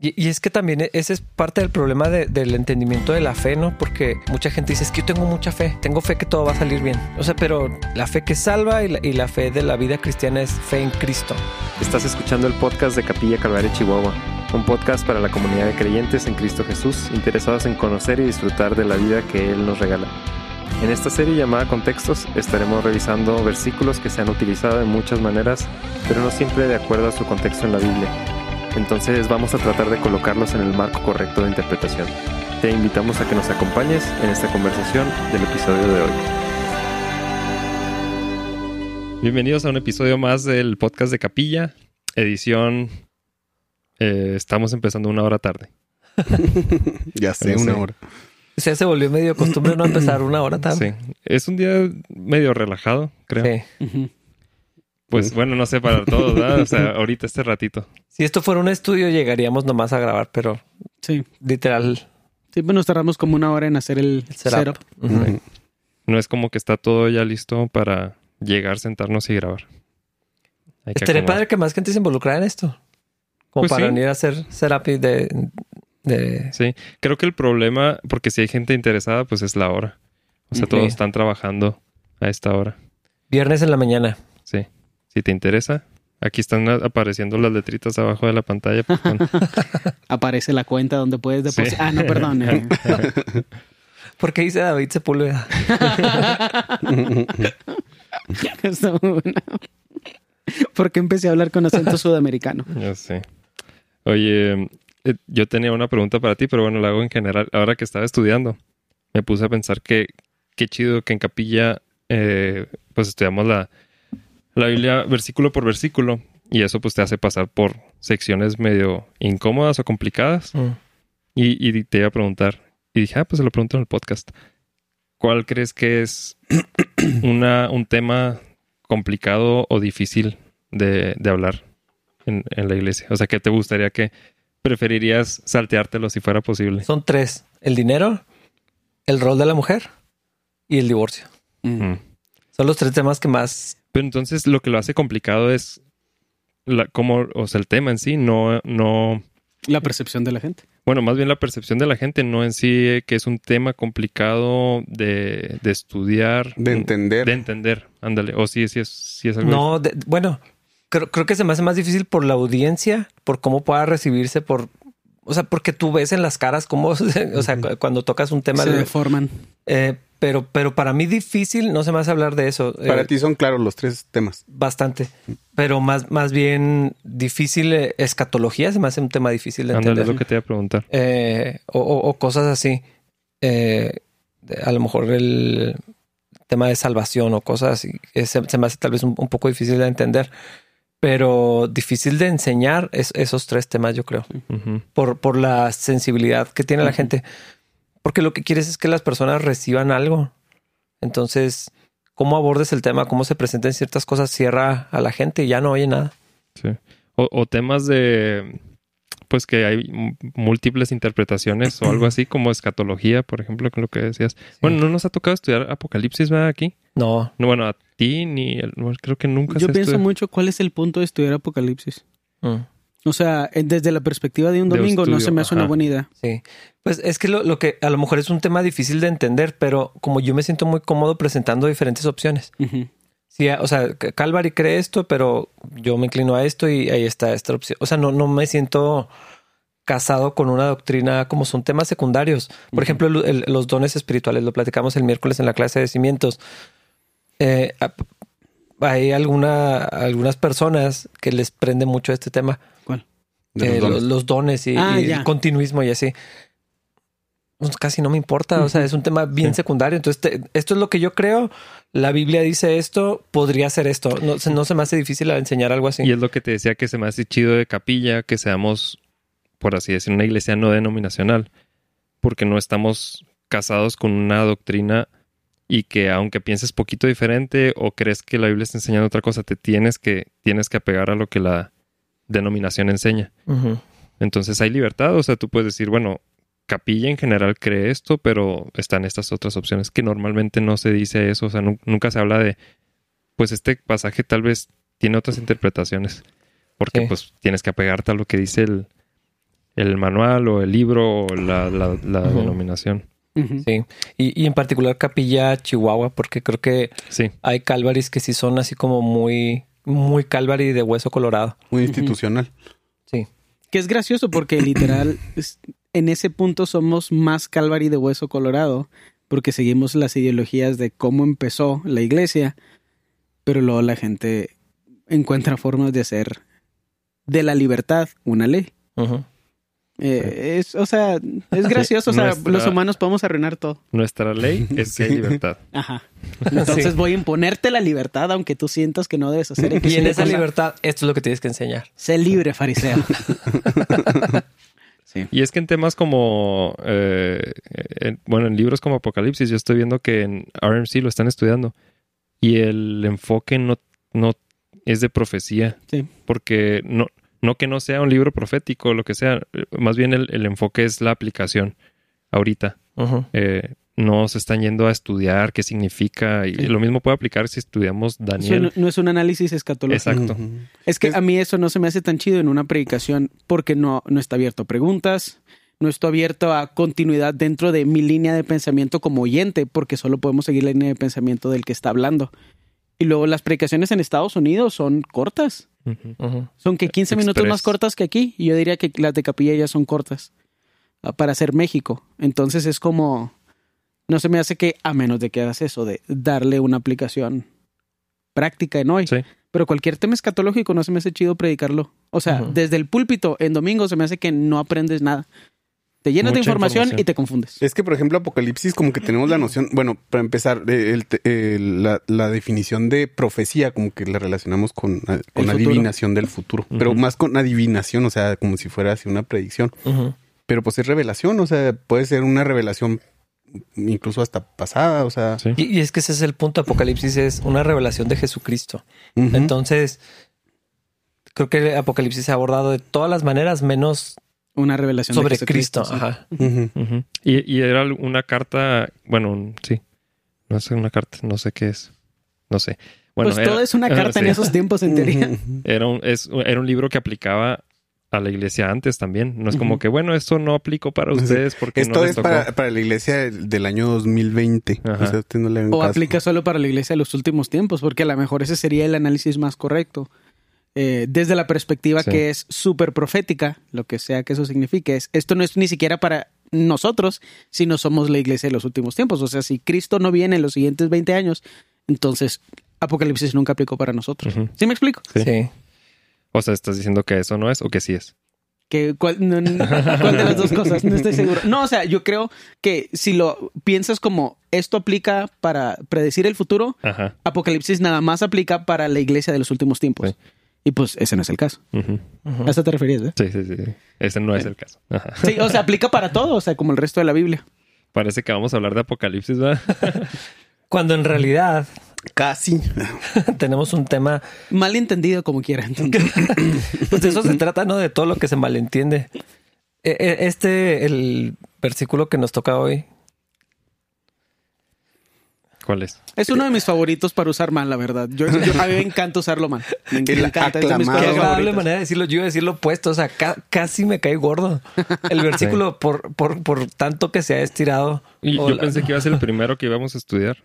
Y, es que también e, ese es parte del problema de- del entendimiento de la fe, ¿no? Porque mucha gente dice, es que yo tengo mucha fe, tengo fe que todo va a salir bien. O sea, pero la fe que salva y la, y la fe de la vida cristiana es fe en Cristo. Estás escuchando el podcast de Capilla Calvario Chihuahua, un podcast para la comunidad de creyentes en Cristo Jesús, interesados en conocer y disfrutar de la vida que Él nos regala. En esta serie llamada Contextos estaremos revisando versículos que se han utilizado de muchas maneras, pero no siempre de acuerdo a su contexto en la Biblia. Entonces vamos a tratar de colocarlos en el marco correcto de interpretación. Te invitamos a que nos acompañes en esta conversación del episodio de hoy. Bienvenidos a un episodio más del podcast de Capilla, edición... eh, estamos empezando una hora tarde. Ya sé, una hora. O sea, se volvió medio costumbre no empezar una hora tarde. Sí, es un día medio relajado, creo. Sí. Pues bueno, no sé para todos, ¿verdad? O sea, ahorita este ratito. Si esto fuera un estudio, llegaríamos nomás a grabar, pero Sí. literal. Sí, pues nos tardamos como una hora en hacer el, El setup. No es como que está todo ya listo para llegar, sentarnos y grabar. Hay que Estaría acomodar. padre que más gente se involucrara en esto. Como Pues para sí. venir a hacer setup y de, de... Sí, creo que el problema, porque si hay gente interesada, pues es la hora. O sea, todos están trabajando a esta hora. Viernes en la mañana. Sí. Si te interesa, aquí están apareciendo las letritas abajo de la pantalla. pues, Aparece la cuenta donde puedes depositar. Sí. Ah, no, perdón. eh. ¿Por qué dice David Sepúlveda? Está muy bueno. ¿Por qué empecé a hablar con acento sudamericano? Ya sé. Oye, eh, yo tenía una pregunta para ti, pero bueno, la hago en general. Ahora que estaba estudiando, me puse a pensar que qué chido que en capilla, eh, pues estudiamos la, la Biblia versículo por versículo y eso pues te hace pasar por secciones medio incómodas o complicadas. Mm. Y, y te iba a preguntar, y dije, ah, pues se lo pregunto en el podcast. ¿Cuál crees que es una, un tema complicado o difícil de, de hablar en, en la iglesia? O sea, que te gustaría que preferirías salteártelo si fuera posible. Son tres. El dinero, el rol de la mujer y el divorcio. Mm. Mm. Son los tres temas que más... Pero entonces lo que lo hace complicado es la, como, o sea, el tema en sí, no, no, La percepción de la gente. bueno, más bien la percepción de la gente, no en sí eh, que es un tema complicado de, de estudiar. De entender. De entender, ándale. O sí, sí es, sí es algo. No, de- bueno, creo, creo que se me hace más difícil por la audiencia, por cómo pueda recibirse, por... O sea, porque tú ves en las caras cómo, o sea, cu- cuando tocas un tema... Se de- deforman. eh, pero, pero para mí difícil, no se me hace hablar de eso. eh, Para ti son claros los tres temas. Bastante. Pero más, más bien difícil, eh, escatología se me hace un tema difícil de ándale, entender. es lo que te iba a preguntar. Eh, o, o- o cosas así. Eh, a lo mejor el tema de salvación o cosas así. eh, Se, se me hace tal vez un, un poco difícil de entender. Pero difícil de enseñar es, esos tres temas, yo creo. Por, por la sensibilidad que tiene la gente. Porque lo que quieres es que las personas reciban algo. Entonces, cómo abordes el tema, cómo se presenten ciertas cosas, cierra a la gente y ya no oye nada. Sí. O, o temas de, pues que hay múltiples interpretaciones o algo así como escatología, por ejemplo, con lo que decías. Bueno, no nos ha tocado estudiar Apocalipsis, ¿verdad? Aquí. No, No, bueno, a ti ni el- creo que nunca Yo se pienso estudia. mucho cuál es el punto de estudiar Apocalipsis. Mm, O sea, eh, desde la perspectiva de un De domingo no se me hace una buena idea. sí. Pues es que lo, lo que a lo mejor es un tema difícil de entender, pero como yo me siento muy cómodo presentando diferentes opciones. Sí, o sea, Calvary cree esto, pero yo me inclino a esto y ahí está esta opción. O sea, no, no me siento casado con una doctrina como son temas secundarios. Por ejemplo, el- el- los dones espirituales, lo platicamos el miércoles en la clase de cimientos. Eh, hay alguna, algunas personas que les prende mucho este tema, ¿Cuál? De eh, los dones. los, los dones y, Ah, y el continuismo y así. Pues casi no me importa, o sea, es un tema bien Sí. secundario. Entonces, te- esto es lo que yo creo. La Biblia dice esto, podría ser esto. No, se- no se me hace difícil enseñar algo así. Y es lo que te decía que se me hace chido de capilla, que seamos, por así decir, una iglesia no denominacional, porque no estamos casados con una doctrina y que aunque pienses poquito diferente o crees que la Biblia está enseñando otra cosa, te tienes que, tienes que apegar a lo que la denominación enseña. Entonces hay libertad, o sea, tú puedes decir, bueno, capilla en general cree esto, pero están estas otras opciones que normalmente no se dice eso, o sea, nu- nunca se habla de, pues este pasaje tal vez tiene otras interpretaciones, porque Sí. pues tienes que apegarte a lo que dice el, el manual o el libro o la, la- la denominación. Sí. Y, y en particular Capilla Chihuahua, porque creo que Sí. hay Calvaris que sí son así como muy, muy Calvary de hueso colorado. Muy institucional. Sí. Que es gracioso porque literal es- en ese punto somos más Calvary de hueso colorado porque seguimos las ideologías de cómo empezó la iglesia, pero luego la gente encuentra formas de hacer de la libertad una ley. Ujú. Eh, es, o sea, es gracioso. o sea, nuestra- los humanos podemos arruinar todo. Nuestra ley es que hay libertad. Ajá. Entonces Sí. voy a imponerte la libertad aunque tú sientas que no debes hacer. X Y en esa cosa. libertad, esto es lo que tienes que enseñar. Sé libre, fariseo. sí. Y es que en temas como, eh, en- bueno, en libros como Apocalipsis, yo estoy viendo que en RMC lo están estudiando y el enfoque no, no es de profecía. Sí. Porque no, no que no sea un libro profético o lo que sea, más bien el, el enfoque es la aplicación ahorita. Eh, no se están yendo a estudiar qué significa y Sí. lo mismo puede aplicar si estudiamos Eso Daniel. no, no es un análisis escatológico. Exacto. Es que Es- a mí eso no se me hace tan chido en una predicación porque no, no está abierto a preguntas, no está abierto a continuidad dentro de mi línea de pensamiento como oyente, porque solo podemos seguir la línea de pensamiento del que está hablando. Y luego las predicaciones en Estados Unidos son cortas. Son que 15 minutos más cortas que aquí. Y yo diría que las de Capilla ya son cortas ah, para hacer México. Entonces es como... No se me hace que, a menos de que hagas eso, de darle una aplicación práctica en hoy. Sí. Pero cualquier tema escatológico no se me hace chido predicarlo. O sea, desde el púlpito en domingo se me hace que no aprendes nada. Te llenas de información, información. y te confundes. Es que, por ejemplo, Apocalipsis, como que tenemos la noción, bueno, para empezar, el la, la definición de profecía, como que la relacionamos con, con adivinación del futuro, pero más con adivinación, o sea, como si fuera así una predicción. Pero pues es revelación, o sea, puede ser una revelación incluso hasta pasada, o sea. Sí. Y, y es que ese es el punto. Apocalipsis es una revelación de Jesucristo. Entonces, creo que Apocalipsis se ha abordado de todas las maneras, menos Una revelación sobre Cristo. sí. Ajá. Y, y era una carta, bueno, un- sí, no sé, una carta, no sé qué es, no sé. Bueno, pues era- todo es una carta en sí. esos tiempos, en teoría. Era un, es- era un libro que aplicaba a la iglesia antes también. No es como que, bueno, esto no aplico para ustedes porque Esto no les es tocó. para, para la iglesia del, año 2020. Ajá. O sea, no le O aplica solo para la iglesia de los últimos tiempos, porque a lo mejor ese sería el análisis más correcto. Eh, desde la perspectiva Sí. que es súper profética, lo que sea que eso signifique, es esto no es ni siquiera para nosotros, sino somos la iglesia de los últimos tiempos. O sea, si Cristo no viene en los siguientes 20 años, entonces Apocalipsis nunca aplicó para nosotros. Ujú. ¿Sí me explico? Sí. Sí. O sea, estás diciendo que eso no es o que sí es. Que, ¿cuál, no, no, ¿Cuál de las dos cosas? No estoy seguro. No, o sea, yo creo que si lo piensas como esto aplica para predecir el futuro, Ajá. Apocalipsis nada más aplica para la iglesia de los últimos tiempos. Sí. Y pues ese no es el caso. ¿A eso te referías? eh? Sí, sí, sí. Ese no es el caso. Ajá. Sí, o sea, aplica para todo, o sea, como el resto de la Biblia. Parece que vamos a hablar de Apocalipsis, ¿verdad? Cuando en realidad Casi. tenemos un tema, Mal entendido como quiera. entonces. pues de eso se trata, ¿no? De todo lo que se malentiende. E- e- Este, el versículo que nos toca hoy, ¿Cuál es? Es uno de mis favoritos para usar mal, la verdad. Yo, yo- a mí me encanta usarlo mal. Me El encanta. Es de mis agradable manera de decirlo. Yo iba a decir lo opuesto. O sea, ca- casi me cae gordo. El versículo, por, por, por tanto que se ha estirado. Y yo la- pensé que iba a ser el primero que íbamos a estudiar.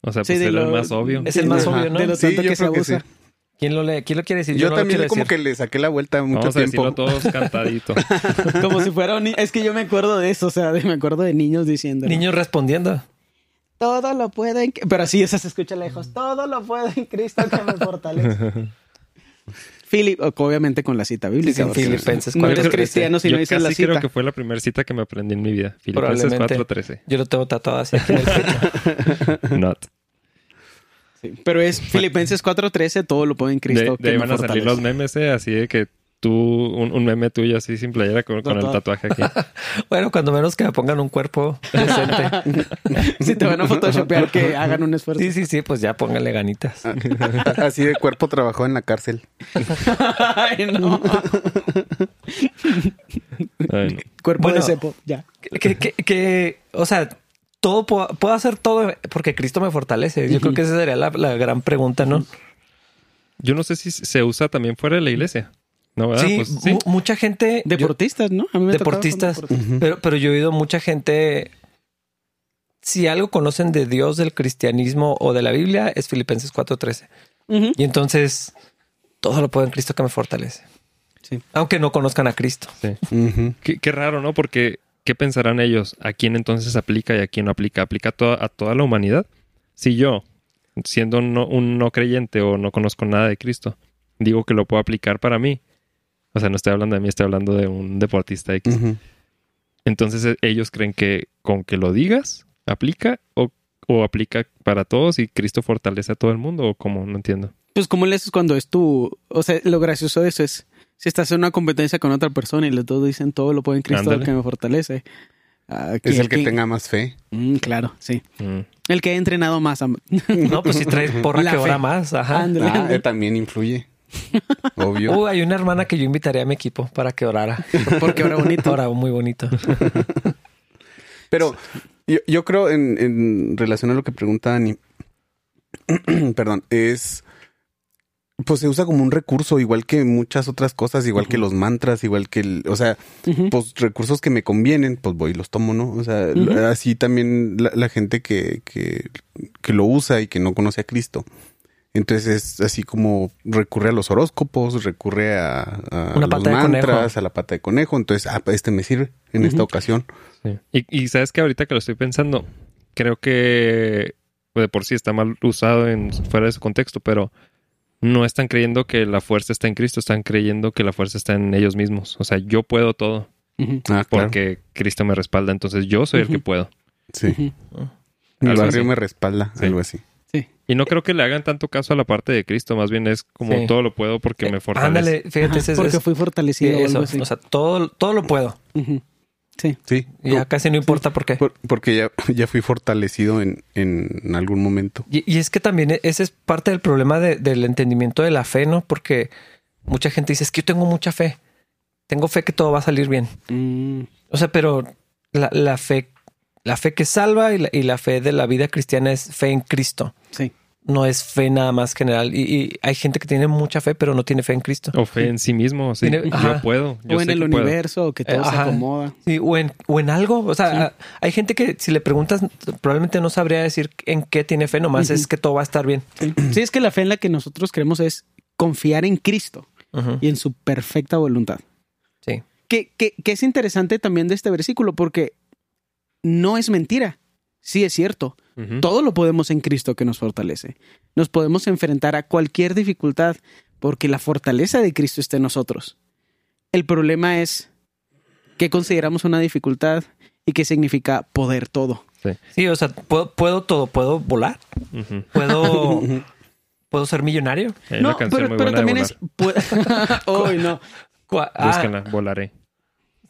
O sea, Sí, pues era el más obvio. Es el más Ajá. obvio, ¿no? De lo tanto yo que se que abusa. sí. ¿Quién lo lee? ¿Quién lo quiere decir? Yo no lo también como decir. que le saqué la vuelta mucho Vamos a tiempo. decirlo todos cantadito. Como si fuera un Es que yo me acuerdo de eso, o sea, me acuerdo de niños diciendo. Niños respondiendo. Todo lo puede en... Pero así, esa se escucha lejos. Todo lo puede en Cristo que me fortalece. Philip, obviamente con la cita bíblica. Sí, Filipenses No eres 4:13. cristiano si no dices la casi creo cita. que fue la primera cita que me aprendí en mi vida. Filipenses Probablemente. 4.13. Yo lo tengo tatuado así aquí en el pecho. Not. Sí, Pero es Filipenses 4.13, todo lo puede en Cristo De, que de ahí van a salir los memes, eh, así de que tú, un, un meme tuyo así sin playera con, con el tatuaje aquí. Bueno, cuando menos que me pongan un cuerpo decente. Si te van a photoshopear, que hagan un esfuerzo. Sí, sí, sí, pues ya pónganle ganitas. Así de cuerpo trabajó en la cárcel. Ay, no. Ay, no. Cuerpo Bueno. de cepo, ya. Que, que, que, o sea, todo puedo, puedo hacer todo porque Cristo me fortalece. Yo creo que esa sería la, la gran pregunta, ¿no? Yo no sé si se usa también fuera de la iglesia. No, ¿verdad? Sí, Pues sí. mucha gente. yo- Deportistas, ¿no? A mí me Deportistas. pero, pero yo he oído mucha gente. Si algo conocen de Dios, del cristianismo o de la Biblia, es Filipenses 4:13. Ujú. Y entonces todo lo puedo en Cristo que me fortalece. Sí. Aunque no conozcan a Cristo. Sí. Qué, qué raro, ¿no? Porque, ¿qué pensarán ellos? ¿A quién entonces aplica y a quién no aplica? ¿Aplica a toda, a toda la humanidad? Si yo, siendo no- un no creyente o no conozco nada de Cristo, digo que lo puedo aplicar para mí. O sea, no estoy hablando de mí, estoy hablando de un deportista X. Entonces eh, ellos creen que con que lo digas, aplica o, o aplica para todos y Cristo fortalece a todo el mundo o cómo, no entiendo. Pues como le haces cuando es tú, o sea, lo gracioso de eso es si estás en una competencia con otra persona y los dos dicen todo lo puede en Cristo que me fortalece. Ah, Es el que ¿quién- tenga más fe. Mm, claro, sí. Mm. El que ha entrenado más. a- No, pues si traes porra La que fe. ora más. Ajá. Ándale, Ah, eh, también influye. Obvio. Uh, hay una hermana que yo invitaría a mi equipo para que orara. Porque ahora bonito. Ora muy bonito. Pero yo, yo creo en, en relación a lo que pregunta Dani, perdón, es pues se usa como un recurso, igual que muchas otras cosas, igual que los mantras, igual que el, o sea, pues recursos que me convienen, pues voy y los tomo, ¿no? O sea, así también la, la gente que, que, que lo usa y que no conoce a Cristo. Entonces es así como recurre a los horóscopos, recurre a, a Una los mantras, a la pata de conejo. Entonces, ah, este me sirve en esta ocasión. Sí. Y, y sabes que ahorita que lo estoy pensando, creo que de por sí está mal usado en fuera de su contexto, pero no están creyendo que la fuerza está en Cristo, están creyendo que la fuerza está en ellos mismos. O sea, yo puedo todo. Ah, claro. porque Cristo me respalda, entonces yo soy el que puedo. Sí. Mi Algo barrio así. me respalda, Sí. algo así. Sí. Y no creo que le hagan tanto caso a la parte de Cristo, más bien es como Sí. todo lo puedo porque me fortalece. Ándale, fíjate, Ajá, es- porque es- fui fortalecido o eso. algo así. O sea, todo, todo lo puedo. Ujú. Sí. Sí. Ya casi no importa por qué. Por- porque ya, ya fui fortalecido en, en algún momento. Y, y es que también e- ese es parte del problema de- del entendimiento de la fe, ¿no? Porque mucha gente dice, es que yo tengo mucha fe. Tengo fe que todo va a salir bien. Mm, O sea, pero la, la fe, la fe que salva y la, y la fe de la vida cristiana es fe en Cristo. sí. No es fe nada más general. Y, y hay gente que tiene mucha fe, pero no tiene fe en Cristo. O fe en sí mismo, sí. Tiene- yo ajá. puedo. yo O en sé el que puedo. universo, o que todo Eh, se acomoda. Sí, o, en, o en algo. O sea, hay gente que si le preguntas, probablemente no sabría decir en qué tiene fe, nomás es que todo va a estar bien. Sí. Sí, es que la fe en la que nosotros creemos es confiar en Cristo y en su perfecta voluntad. Sí. Que, que, que es interesante también de este versículo porque no es mentira. Sí es cierto. Todo lo podemos en Cristo que nos fortalece. Nos podemos enfrentar a cualquier dificultad porque la fortaleza de Cristo está en nosotros. El problema es qué consideramos una dificultad y qué significa poder todo. Sí, o sea, puedo, puedo todo. Puedo volar. Puedo, puedo ser millonario. Hay una canción muy buena de también volar. es... Uy, no. Ah, Búsquenla, volaré.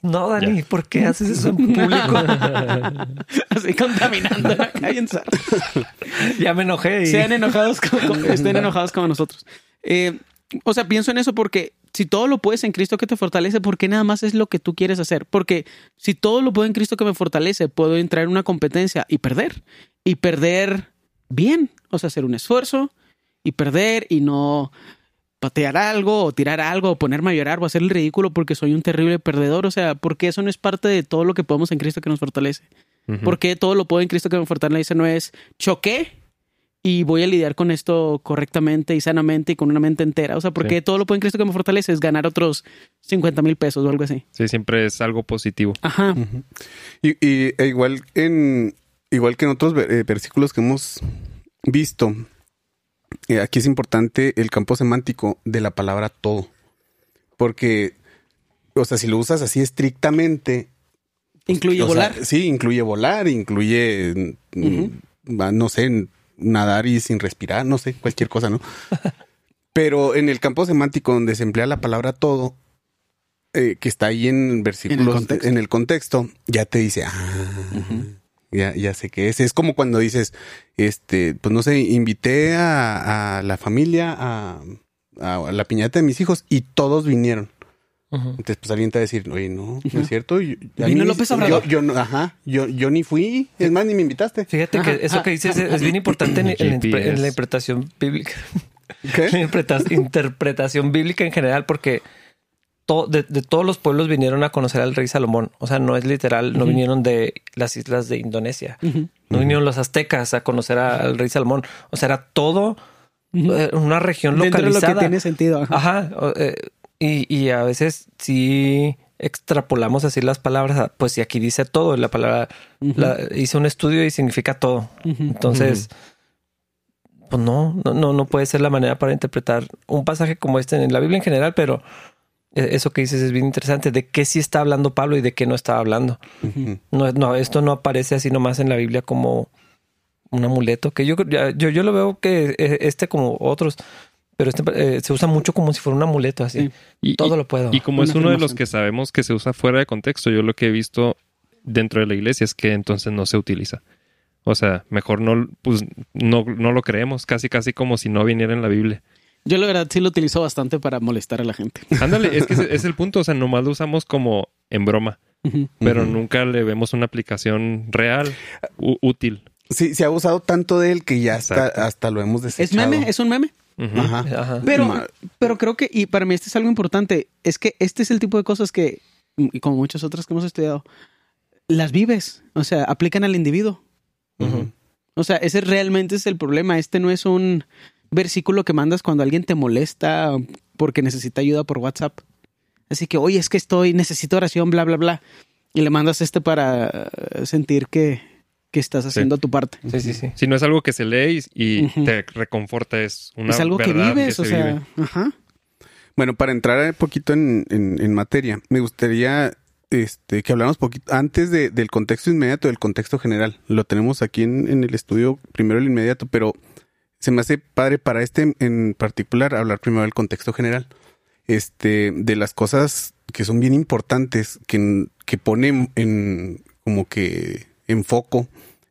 No, Dani, Ya. ¿por qué haces eso en público? Así contaminando la calle en Sar. ya me enojé. Y... Sean enojados, con- con- estén enojados como nosotros. Eh, o sea, pienso en eso porque si todo lo puedes en Cristo que te fortalece, ¿por qué nada más es lo que tú quieres hacer? Porque si todo lo puedo en Cristo que me fortalece, puedo entrar en una competencia y perder. Y perder bien. O sea, hacer un esfuerzo y perder y no patear algo o tirar algo o ponerme a llorar o hacer el ridículo porque soy un terrible perdedor. O sea, porque eso no es parte de todo lo que podemos en Cristo que nos fortalece. Ujú. Porque todo lo puedo en Cristo que me fortalece no es choqué y voy a lidiar con esto correctamente y sanamente y con una mente entera. O sea, porque Sí. todo lo puedo en Cristo que me fortalece es ganar otros 50 mil pesos o algo así. Sí, siempre es algo positivo. Ajá. Y, y- e igual en igual que en otros eh, versículos que hemos visto, eh, aquí es importante el campo semántico de la palabra todo. Porque, o sea, si lo usas así estrictamente. Incluye sea, volar. sí, incluye volar, incluye, mm, va, no sé, nadar y sin respirar, no sé, cualquier cosa, ¿no? Pero en el campo semántico donde se emplea la palabra todo, eh, que está ahí en versículos, contexto. en el contexto, ya te dice, ah, ya, ya sé qué es. Es como cuando dices, este, pues no sé, invité a, a la familia a, a la piñata de mis hijos y todos vinieron. Entonces, pues alguien te va a decir, oye, no, no es cierto. Yo, a Vino mí- López yo- Obrador. Yo, no, ajá, yo, yo ni fui, es más, ni me invitaste. Fíjate Ajá, que eso ajá. que dices es, es bien importante en, en la, en interpretación bíblica. ¿Qué? La interpretación bíblica en general, porque to- de, de todos los pueblos vinieron a conocer al rey Salomón. O sea, no es literal, no vinieron de las islas de Indonesia. No vinieron los aztecas a conocer a- al rey Salomón. O sea, era todo eh, una región Dentro de lo localizada. que tiene sentido. ajá. Eh, y, y a veces sí extrapolamos así las palabras. a- Pues si aquí dice todo, la palabra la- hice un estudio y significa todo. Entonces, pues no, no, no, no puede ser la manera para interpretar un pasaje como este en la Biblia en general, pero eso que dices es bien interesante. ¿De qué sí está hablando Pablo y de qué no está hablando? No, no, esto no aparece así nomás en la Biblia como un amuleto, que yo, yo, yo lo veo que eh, este como otros, pero este eh, se usa mucho como si fuera un amuleto así. Sí. Y, Todo y- lo puedo. y como Una es uno de los que sabemos que se usa fuera de contexto, yo lo que he visto dentro de la iglesia es que entonces no se utiliza. O sea, mejor no, pues, no, no lo creemos, casi casi como si no viniera en la Biblia. Yo la verdad sí lo utilizo bastante para molestar a la gente. Ándale, es que es el punto, o sea, nomás lo usamos como en broma, pero nunca le vemos una aplicación real, útil. Sí, se ha usado tanto de él que ya hasta, lo hemos Es desechado. meme, es un meme. Ajá. Ajá. Pero, pero creo que, y para mí este es algo importante, es que este es el tipo de cosas que, y como muchas otras que hemos estudiado, las vives, o sea, aplican al individuo. O sea, ese realmente es el problema. Este no es un versículo que mandas cuando alguien te molesta porque necesita ayuda por WhatsApp. Así que, oye, es que estoy, necesito oración, bla, bla, bla. Y le mandas este para eh, sentir que, que estás haciendo tu parte. Sí, sí, sí. Si no es algo que se lee y, te reconforta, es una es algo que vives, se o sea, vive. ajá. Bueno, para entrar un poquito en, en- en materia, me gustaría este, que habláramos poquito antes de- del contexto inmediato, del contexto general. Lo tenemos aquí en, en el estudio, primero el inmediato, pero se me hace padre para este en particular hablar primero del contexto general. Este, de las cosas que son bien importantes, que, que pone en como que en foco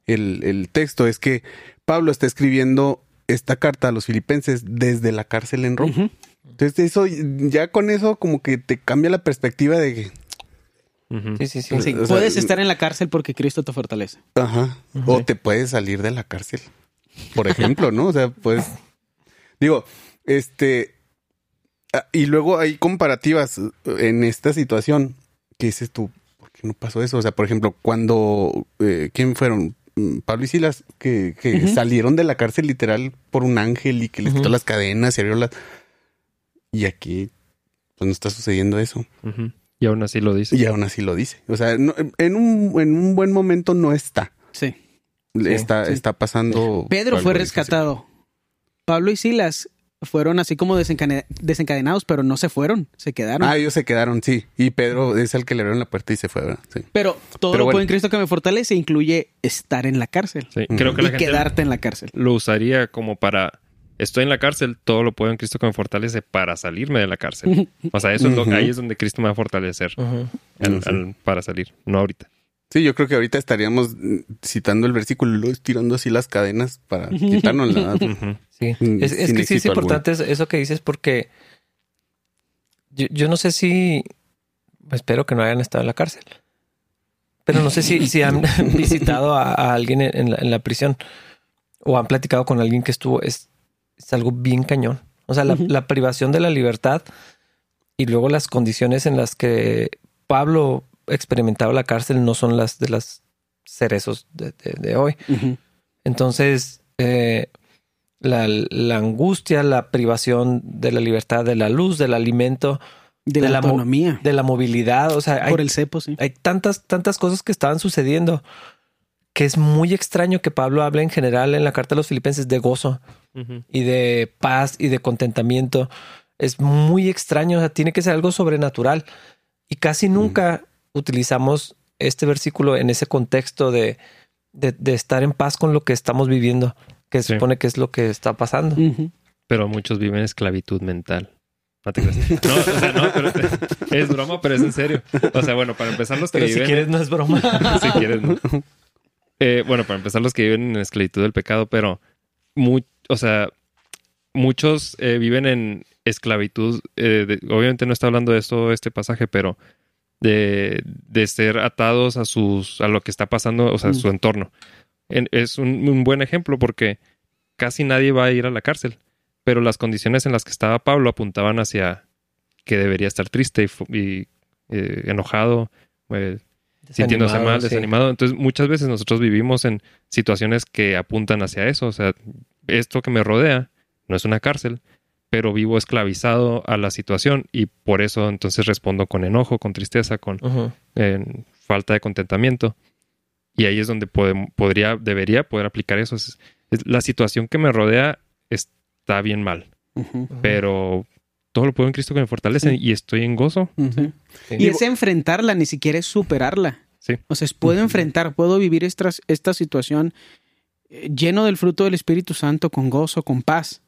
el, el texto, es que Pablo está escribiendo esta carta a los filipenses desde la cárcel en Roma. Entonces eso, ya con eso como que te cambia la perspectiva de que, Ujú. Sí, sí, sí. Sí, O sea, puedes estar en la cárcel porque Cristo te fortalece. ajá, o te puedes salir de la cárcel, por ejemplo, ¿no? O sea, pues, digo, este, ah, y luego hay comparativas en esta situación que dices tú, ¿por qué no pasó eso? O sea, por ejemplo, cuando, eh, ¿quién fueron? Mm, Pablo y Silas, que, salieron de la cárcel literal por un ángel y que les quitó las cadenas y abrió las... Y aquí, pues no está sucediendo eso. Y aún así lo dice. Y aún así lo dice. O sea, no- en, un, en un buen momento no está. Sí. Está, sí. está pasando. Pedro fue difícil. rescatado. Pablo y Silas fueron así como desencadenados, pero no se fueron, se quedaron. Ah, ellos se quedaron, sí. Y Pedro es el que le abrieron la puerta y se fue, ¿verdad? Sí. pero todo Pero lo bueno. puedo en Cristo que me fortalece incluye estar en la cárcel Sí, Creo que y la gente quedarte en la cárcel. lo usaría como para estoy en la cárcel, todo lo puedo en Cristo que me fortalece para salirme de la cárcel. O sea, eso es lo ahí es donde Cristo me va a fortalecer al- al- para salir, no ahorita. Sí, yo creo que ahorita estaríamos mm, citando el versículo y luego estirando así las cadenas para quitarnos la. Sí. Mm, Es, que sí es importante eso- eso que dices porque yo, yo no sé si espero que no hayan estado en la cárcel. Pero no sé si, si han visitado a, a alguien en, la, en la prisión o han platicado con alguien que estuvo. Es, es algo bien cañón. O sea, la privación de la libertad y luego las condiciones en las que Pablo experimentaba la cárcel no son las de las cerezos de, de- de hoy. Entonces, eh, la, la angustia, la privación de la libertad, de la luz, del alimento, De, De la, autonomía. de la movilidad, o sea, hay, por el cepo, sí. hay tantas, tantas cosas que estaban sucediendo que es muy extraño que Pablo hable en general en la carta de los filipenses de gozo y de paz y de contentamiento. Es muy extraño, o sea, tiene que ser algo sobrenatural. Y casi nunca utilizamos este versículo en ese contexto de, de, de estar en paz con lo que estamos viviendo, que se Sí. supone que es lo que está pasando. Pero muchos viven esclavitud mental. No te creas. No, o sea, no, pero es broma, pero es en serio. O sea, bueno, para empezar los que Pero si viven... quieres, no es broma. si quieres, ¿no? Eh, bueno, para empezar, los que viven en esclavitud del pecado, pero, o sea, muchos eh, viven en esclavitud. eh, de- obviamente no está hablando de esto este pasaje, pero de, de ser atados a sus a lo que está pasando, o sea, a su entorno. En- es un, un buen ejemplo porque casi nadie va a ir a la cárcel, pero las condiciones en las que estaba Pablo apuntaban hacia que debería estar triste y, eh, enojado, eh, sintiéndose mal, sí. desanimado. Entonces, muchas veces nosotros vivimos en situaciones que apuntan hacia eso. O sea, esto que me rodea no es una cárcel, pero vivo esclavizado a la situación y por eso entonces respondo con enojo, con tristeza, con eh, falta de contentamiento. Y ahí es donde podría, debería poder aplicar eso. Es- es- la situación que me rodea está bien mal, pero todo lo puedo en Cristo que me fortalece Sí. y estoy en gozo. Sí. Y es enfrentarla, ni siquiera es superarla. Sí. O sea, puedo enfrentar, puedo vivir esta, esta situación eh, lleno del fruto del Espíritu Santo, con gozo, con paz.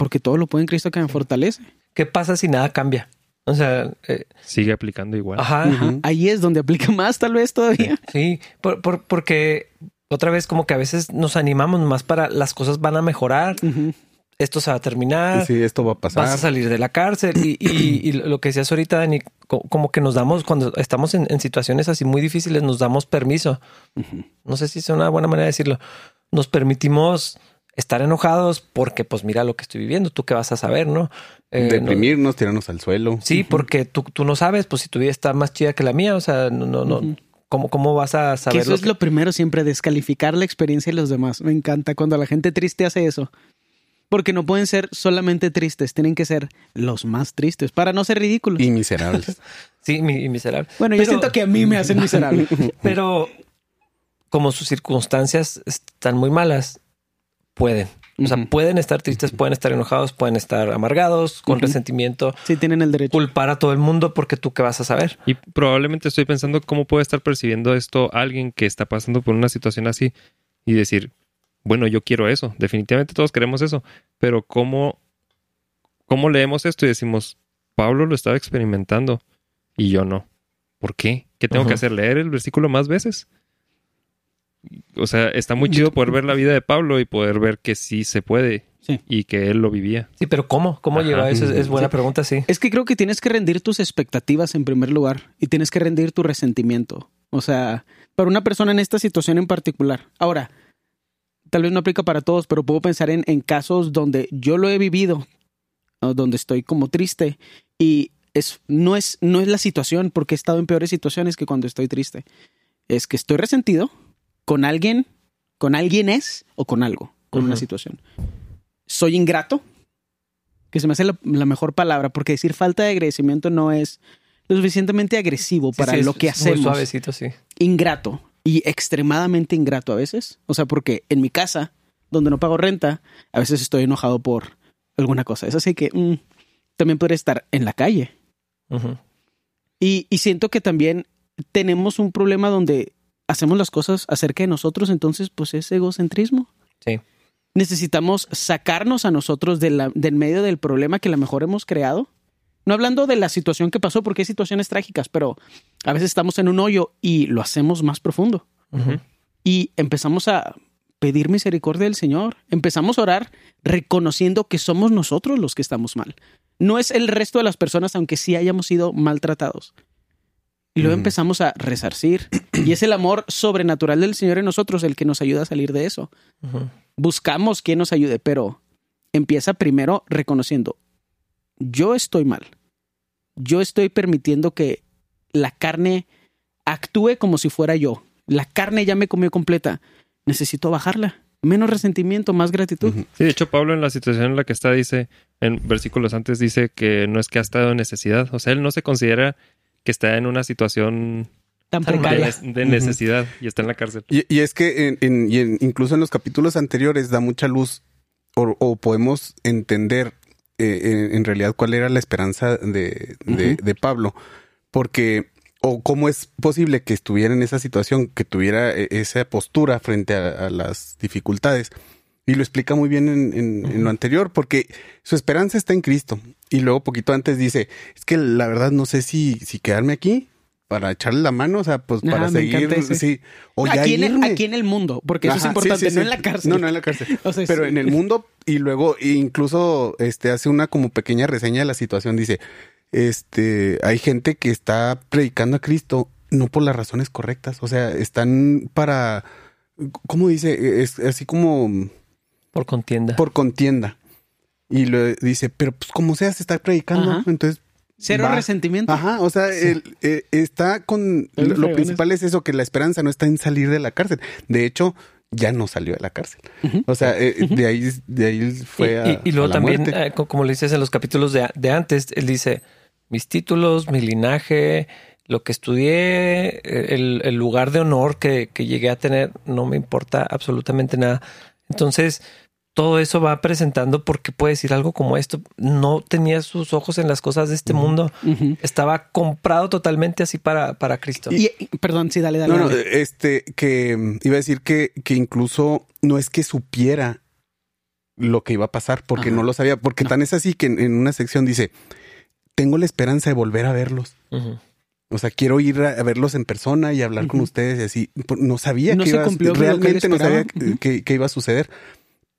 Porque todo lo puedo en Cristo que me fortalece. ¿Qué pasa si nada cambia? O sea, eh, Sigue aplicando igual. ajá, Ajá. Ahí es donde aplica más, tal vez todavía. sí, por, por- porque otra vez como que a veces nos animamos más para las cosas van a mejorar, esto se va a terminar, Sí, esto va a pasar. vas a salir de la cárcel y, y- y lo que decías ahorita, Dani, co- como que nos damos, cuando estamos en, en situaciones así muy difíciles, nos damos permiso. No sé si es una buena manera de decirlo. Nos permitimos estar enojados porque, pues mira lo que estoy viviendo, tú qué vas a saber, ¿no? Eh, no- Deprimirnos, tirarnos al suelo. sí, porque tú, tú no sabes, pues si tu vida está más chida que la mía, o sea, no, no, no. ¿Cómo, ¿Cómo vas a Que saber eso lo es que- lo primero siempre, descalificar la experiencia de los demás. Me encanta cuando la gente triste hace eso. Porque no pueden ser solamente tristes, tienen que ser los más tristes para no ser ridículos. Y miserables. Sí, mi, y miserable. Bueno, yo siento que a mí me hacen miserable. Pero como sus circunstancias están muy malas, pueden. O sea, pueden estar tristes, pueden estar enojados, pueden estar amargados, con resentimiento, Sí, tienen el derecho. culpar a todo el mundo porque tú qué vas a saber. Y probablemente estoy pensando cómo puede estar percibiendo esto alguien que está pasando por una situación así y decir, bueno, yo quiero eso. Definitivamente todos queremos eso. Pero cómo, cómo leemos esto y decimos, Pablo lo estaba experimentando y yo no. ¿Por qué? ¿Qué tengo que hacer? ¿Leer el versículo más veces? O sea, está muy chido poder ver la vida de Pablo y poder ver que sí se puede Sí. y que él lo vivía. Sí, pero ¿cómo? ¿Cómo llegó a eso? Es, es buena Sí. pregunta, sí. Es que creo que tienes que rendir tus expectativas en primer lugar y tienes que rendir tu resentimiento. O sea, para una persona en esta situación en particular. Ahora, tal vez no aplica para todos, pero puedo pensar en, en casos donde yo lo he vivido, donde estoy como triste y es, no, es, no es la situación, porque he estado en peores situaciones que cuando estoy triste. Es que estoy resentido con alguien, con alguien es o con algo, con una situación. Soy ingrato, que se me hace la, la mejor palabra, porque decir falta de agradecimiento no es lo suficientemente agresivo para sí, lo que es muy hacemos. suavecito, sí. Ingrato y extremadamente ingrato a veces. O sea, porque en mi casa, donde no pago renta, a veces estoy enojado por alguna cosa. Es así que mm, también podría estar en la calle. Y siento que también tenemos un problema donde hacemos las cosas acerca de nosotros, entonces pues es egocentrismo. Sí. Necesitamos sacarnos a nosotros de la- del medio del problema que a lo mejor hemos creado. No hablando de la situación que pasó, porque hay situaciones trágicas, pero a veces estamos en un hoyo y lo hacemos más profundo. Y empezamos a pedir misericordia del Señor. Empezamos a orar reconociendo que somos nosotros los que estamos mal. No es el resto de las personas, aunque sí hayamos sido maltratados. Y luego empezamos a resarcir. Y es el amor sobrenatural del Señor en nosotros el que nos ayuda a salir de eso. Buscamos quien nos ayude, pero empieza primero reconociendo, yo estoy mal. Yo estoy permitiendo que la carne actúe como si fuera yo. La carne ya me comió completa. Necesito bajarla. Menos resentimiento, más gratitud. Sí, de hecho, Pablo en la situación en la que está dice, en versículos antes dice que no es que ha estado en necesidad. O sea, él no se considera que está en una situación Tan de, precaria. de necesidad y está en la cárcel. Y, y es que en, en- y en- incluso en los capítulos anteriores da mucha luz o, o podemos entender eh, en, en realidad cuál era la esperanza de, de- Pablo. Porque, o cómo es posible que estuviera en esa situación, que tuviera eh, esa postura frente a, a las dificultades. Y lo explica muy bien en, en- en lo anterior, porque su esperanza está en Cristo. Y luego poquito antes dice, es que la verdad no sé si, si quedarme aquí para echarle la mano, o sea, pues Ah, para me seguir, sí, o ya aquí, en el, irme. aquí en el mundo, porque eso es importante, sí, sí, no en la cárcel. No, no en la cárcel. O sea, Pero en el mundo y luego incluso este hace una como pequeña reseña de la situación. Dice, este, hay gente que está predicando a Cristo no por las razones correctas. O sea, están para, ¿cómo dice? Es así como Por contienda. por contienda. Y lo dice, pero pues como sea, se está predicando. Ajá. Entonces, Cero va- resentimiento. Ajá, o sea, el- eh, está con... Lo, principal es eso, que la esperanza no está en salir de la cárcel. De hecho, ya no salió de la cárcel. O sea, eh, de ahí de ahí fue a, y, y- y luego a la también, eh, co- como le dices en los capítulos de, de antes, él dice, mis títulos, mi linaje, lo que estudié, el, el lugar de honor que, que llegué a tener, no me importa absolutamente nada. Entonces, todo eso va presentando porque puede decir algo como esto. No tenía sus ojos en las cosas de este mundo. Estaba comprado totalmente así para, para Cristo. Y, y- perdón, sí, dale, dale. No, no, dale. este, que iba a decir que, que incluso no es que supiera lo que iba a pasar, porque Ajá. no lo sabía, porque tan es así que en, en una sección dice, tengo la esperanza de volver a verlos. O sea, quiero ir a, verlos en persona y hablar con ustedes y así. Por- No sabía No que iba realmente no sabía que- que iba a suceder.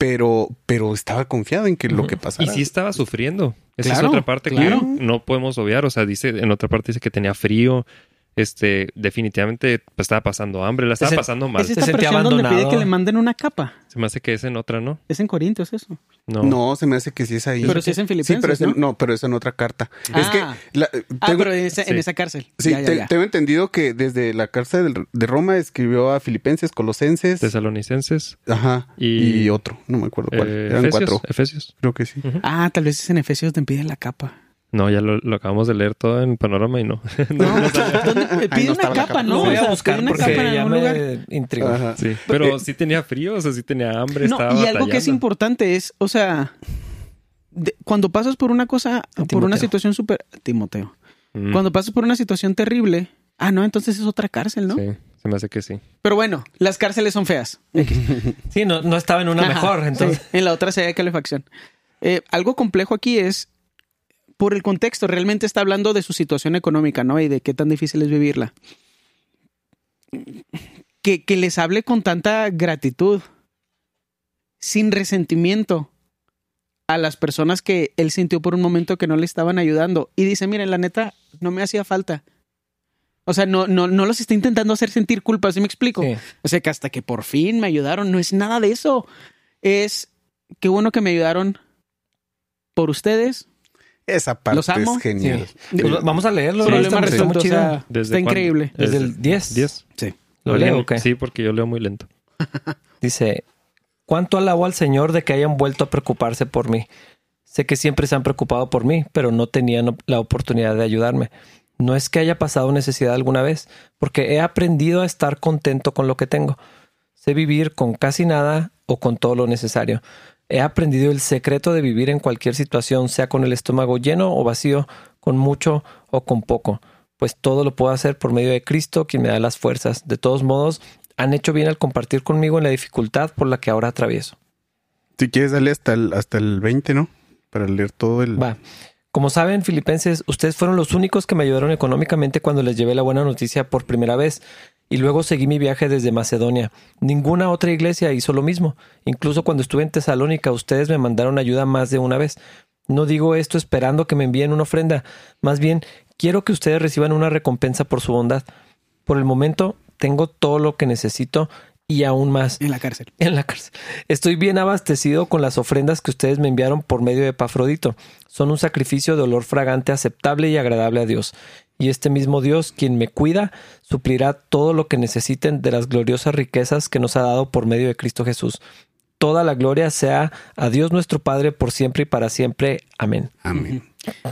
Pero, pero estaba confiado en que lo que Y pasara. sí estaba sufriendo. Esa Claro, es otra parte claro. que no podemos obviar. O sea, dice, en otra parte dice que tenía frío. Este, definitivamente pues, estaba pasando hambre, la estaba Ese- pasando mal. Es se esta sentía presión donde pide que le manden una capa. Se me hace que es en otra, ¿no? Es en Corintios eso. No. No, se me hace que sí es ahí. Pero sí es en Sí, Filipenses, pero es en- ¿no? no, pero es en otra carta. Es Ah. que la- Ah, tengo- pero en esa, en sí. esa cárcel. Sí, Ya, ya, te- ya. tengo entendido que desde la cárcel de- de Roma escribió a Filipenses, Colosenses, Tesalonicenses. ajá, y- y, otro, no me acuerdo cuál. eh, Eran Efesios, cuatro, Efesios. creo que sí. Ah, tal vez es en Efesios te piden la capa. No, ya lo, lo acabamos de leer todo en panorama y no. No, ¿dónde- Ahí pide no una capa, capa. ¿no? Voy a buscar pide una capa en ya algún lugar. Ajá. Sí, pero sí tenía frío, o sea, sí tenía hambre, No, estaba y algo que es importante es, o sea, de- cuando pasas por una cosa, por una situación súper... Timoteo. Mm, Cuando pasas por una situación terrible, ah, no, entonces es otra cárcel, ¿no? Sí, se me hace que sí. Pero bueno, las cárceles son feas. Sí, no, no estaba en una Ajá, mejor. Entonces, sí. En la otra se ve calefacción. Eh, algo complejo aquí es, por el contexto, realmente está hablando de su situación económica, ¿no? Y de qué tan difícil es vivirla. Que, que les hable con tanta gratitud, sin resentimiento a las personas que él sintió por un momento que no le estaban ayudando. Y dice, miren, la neta, no me hacía falta. O sea, no, no, no los está intentando hacer sentir culpa, ¿sí me explico? sí. O sea, que hasta que por fin me ayudaron, no es nada de eso. Es qué bueno que me ayudaron por ustedes. Esa parte Los amo. es genial. Pues vamos a leerlo. Sí, Está- resuelto. muy o chido. sea, ¿Desde está cuándo? increíble. Desde el 10. 10. Sí. ¿Lo leo o? Sí, porque yo leo muy lento. Dice, ¿cuánto alabo al Señor de que hayan vuelto a preocuparse por mí? Sé que siempre se han preocupado por mí, pero no tenían la oportunidad de ayudarme. No es que haya pasado necesidad alguna vez, porque he aprendido a estar contento con lo que tengo. Sé vivir con casi nada o con todo lo necesario. He aprendido el secreto de vivir en cualquier situación, sea con el estómago lleno o vacío, con mucho o con poco, pues todo lo puedo hacer por medio de Cristo, quien me da las fuerzas. De todos modos, han hecho bien al compartir conmigo en la dificultad por la que ahora atravieso. Si quieres, dale hasta el, hasta el 20, ¿no? Para leer todo el... Va. Como saben, filipenses, ustedes fueron los únicos que me ayudaron económicamente cuando les llevé la buena noticia por primera vez y luego seguí mi viaje desde Macedonia. Ninguna otra iglesia hizo lo mismo. Incluso cuando estuve en Tesalónica, ustedes me mandaron ayuda más de una vez. No digo esto esperando que me envíen una ofrenda, más bien quiero que ustedes reciban una recompensa por su bondad. Por el momento, tengo todo lo que necesito y aún más En la cárcel. en la cárcel. Estoy bien abastecido con las ofrendas que ustedes me enviaron por medio de Pafrodito. Son un sacrificio de olor fragante aceptable y agradable a Dios. Y este mismo Dios, quien me cuida, suplirá todo lo que necesiten de las gloriosas riquezas que nos ha dado por medio de Cristo Jesús. Toda la gloria sea a Dios nuestro Padre por siempre y para siempre. Amén. Amén.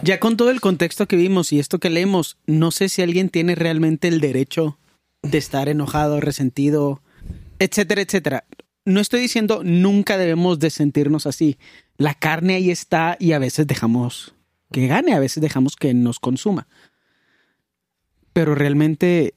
Ya con todo el contexto que vimos y esto que leemos, no sé si alguien tiene realmente el derecho de estar enojado, resentido, etcétera, etcétera. No estoy diciendo nunca debemos de sentirnos así. La carne ahí está y a veces dejamos que gane, a veces dejamos que nos consuma. Pero realmente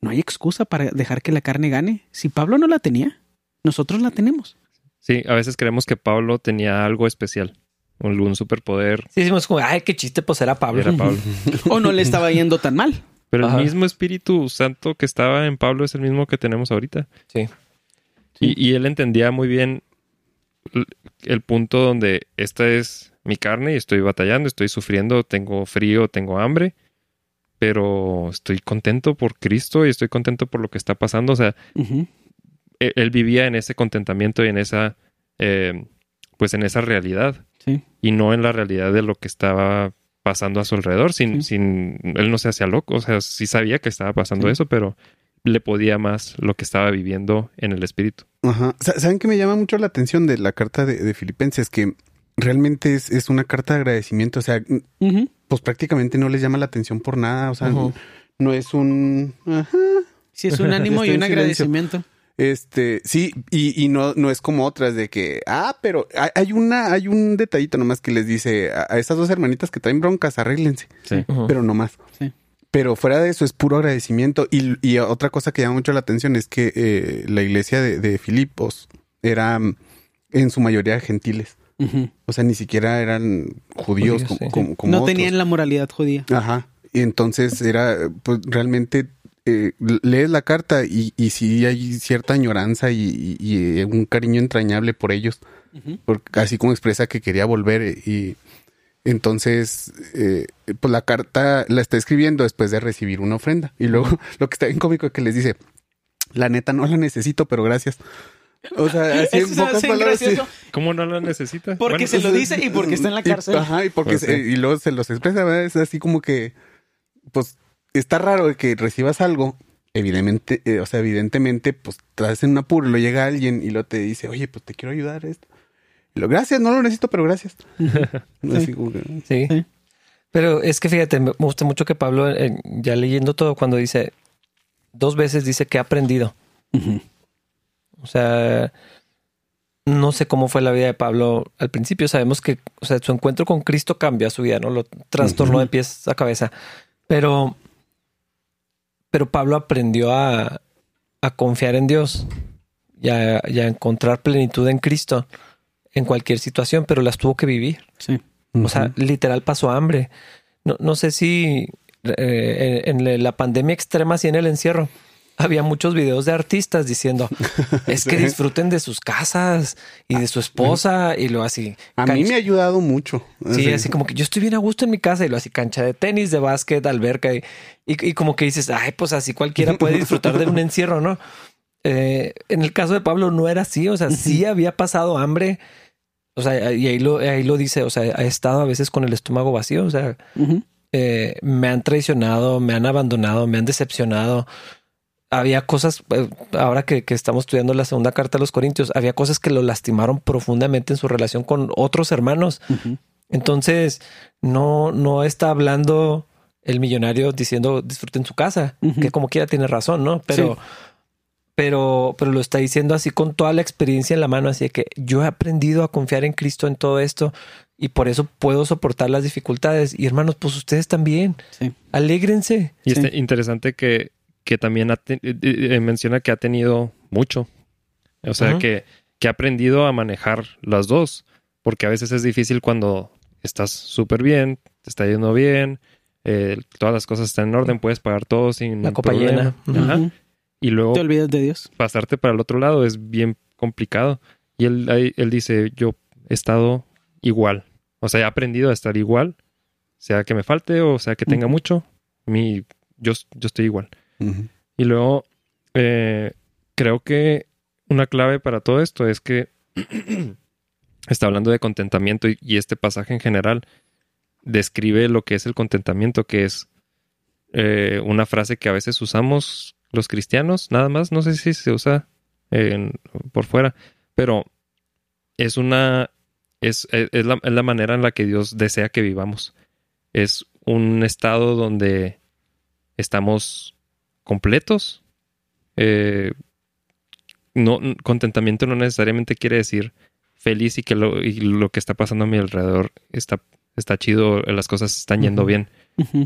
no hay excusa para dejar que la carne gane. Si Pablo no la tenía, nosotros la tenemos. Sí, a veces creemos que Pablo tenía algo especial, algún superpoder. Sí, decimos como, ay, qué chiste, pues era Pablo. Era Pablo. O no le estaba yendo tan mal. Pero Ajá. el mismo Espíritu Santo que estaba en Pablo es el mismo que tenemos ahorita. Sí. Y, y él entendía muy bien el punto donde esta es mi carne y estoy batallando, estoy sufriendo, tengo frío, tengo hambre, pero estoy contento por Cristo y estoy contento por lo que está pasando. O sea, Ujú. él, él vivía en ese contentamiento y en esa, eh, pues en esa realidad Sí. y no en la realidad de lo que estaba pasando a su alrededor, sin, Sí. sin, él no se hacía loco, o sea, sí sabía que estaba pasando Sí. eso, pero le podía más lo que estaba viviendo en el espíritu. Ajá. Sa- ¿Saben que me llama mucho la atención de la carta de, de Filipenses? Que realmente es, es una carta de agradecimiento. O sea. Pues prácticamente no les llama la atención por nada. O sea, no es un... Ajá. Sí, es un ánimo y un agradecimiento. Este, sí, y, y no, no es como otras de que, ah, pero hay, hay una, hay un detallito nomás que les dice a, a esas dos hermanitas que traen broncas, arréglense, Sí. Ujú. pero no más. Sí. Pero fuera de eso es puro agradecimiento. Y, y otra cosa que llama mucho la atención es que eh, la iglesia de, de Filipos era mm, en su mayoría gentiles. O sea, ni siquiera eran judíos, Judíos, como, sí. como, como No otros. tenían la moralidad judía. Ajá. Y entonces era, pues realmente eh, lees la carta y, y sí hay cierta añoranza y, y- y un cariño entrañable por ellos, porque así como expresa que quería volver eh, y entonces eh, pues la carta la está escribiendo después de recibir una ofrenda y luego lo que está bien cómico es que les dice, la neta no la necesito, pero gracias. O sea, así en pocas palabras. sí. ¿Cómo no lo necesita? Porque Bueno, se lo dice y porque está en la Y- cárcel. ajá, y porque Pues se- sí. y luego se los expresa, ¿verdad? Es así como que, pues, está raro que recibas algo, evidentemente, eh, o sea, evidentemente, pues, estás en un apuro y lo llega alguien y lo te dice, oye, pues te quiero ayudar a esto. Y lo, gracias, no lo necesito, pero gracias. No, así como que- Sí. Sí. Pero es que fíjate, me gusta mucho que Pablo, eh, ya leyendo todo, cuando dice, dos veces dice que ha aprendido. Ujú. O sea, no sé cómo fue la vida de Pablo al principio. Sabemos que, o sea, su encuentro con Cristo cambia su vida, ¿no? Lo trastornó de pies a cabeza. Pero, pero Pablo aprendió a, a confiar en Dios y a, y a encontrar plenitud en Cristo en cualquier situación, pero las tuvo que vivir. Sí. O sea, literal pasó hambre. No, no sé si eh, en, en la pandemia extrema, así en el encierro, había muchos videos de artistas diciendo es que disfruten de sus casas y de su esposa y lo así. a mí cancha- me ha ayudado mucho. Sí, así como que yo estoy bien a gusto en mi casa y lo así cancha de tenis, de básquet, alberca y, y, y como que dices, ay, pues así cualquiera puede disfrutar de un encierro, ¿no? Eh, en el caso de Pablo no era así, o sea, sí había pasado hambre, o sea, y ahí lo, ahí lo dice, o sea, ha estado a veces con el estómago vacío, o sea, Ujú. eh, me han traicionado, me han abandonado, me han decepcionado. Había cosas, eh, ahora que, que estamos estudiando la segunda carta a los Corintios, había cosas que lo lastimaron profundamente en su relación con otros hermanos. Entonces, no, no está hablando el millonario diciendo disfruten su casa, Ujú. que como quiera tiene razón, ¿no? Pero, Sí. pero, pero lo está diciendo así con toda la experiencia en la mano, así de que yo he aprendido a confiar en Cristo en todo esto y por eso puedo soportar las dificultades. Y hermanos, pues ustedes también, Sí. alégrense. Y Sí. es interesante que, que también ha te- eh, eh, menciona que ha tenido mucho. O sea, Ujú. que, que ha aprendido a manejar las dos. Porque a veces es difícil cuando estás súper bien, te está yendo bien, eh, todas las cosas están en orden, puedes pagar todo sin La copa problema. llena. Ajá. Ujú. Y luego Te olvidas de Dios. pasarte para el otro lado es bien complicado. Y él, él dice, yo he estado igual. O sea, he aprendido a estar igual. Sea que me falte o sea que tenga Ujú. mucho. Mi, yo, yo estoy igual. Y luego, eh, creo que una clave para todo esto es que está hablando de contentamiento y, este pasaje en general describe lo que es el contentamiento, que es eh, una frase que a veces usamos los cristianos, nada más, no sé si se usa por fuera, pero es una, es, la, es la manera en la que Dios desea que vivamos. Es un estado donde estamos completos. Eh, no, contentamiento no necesariamente quiere decir feliz y que lo, y lo que está pasando a mi alrededor está, está chido, las cosas están yendo bien.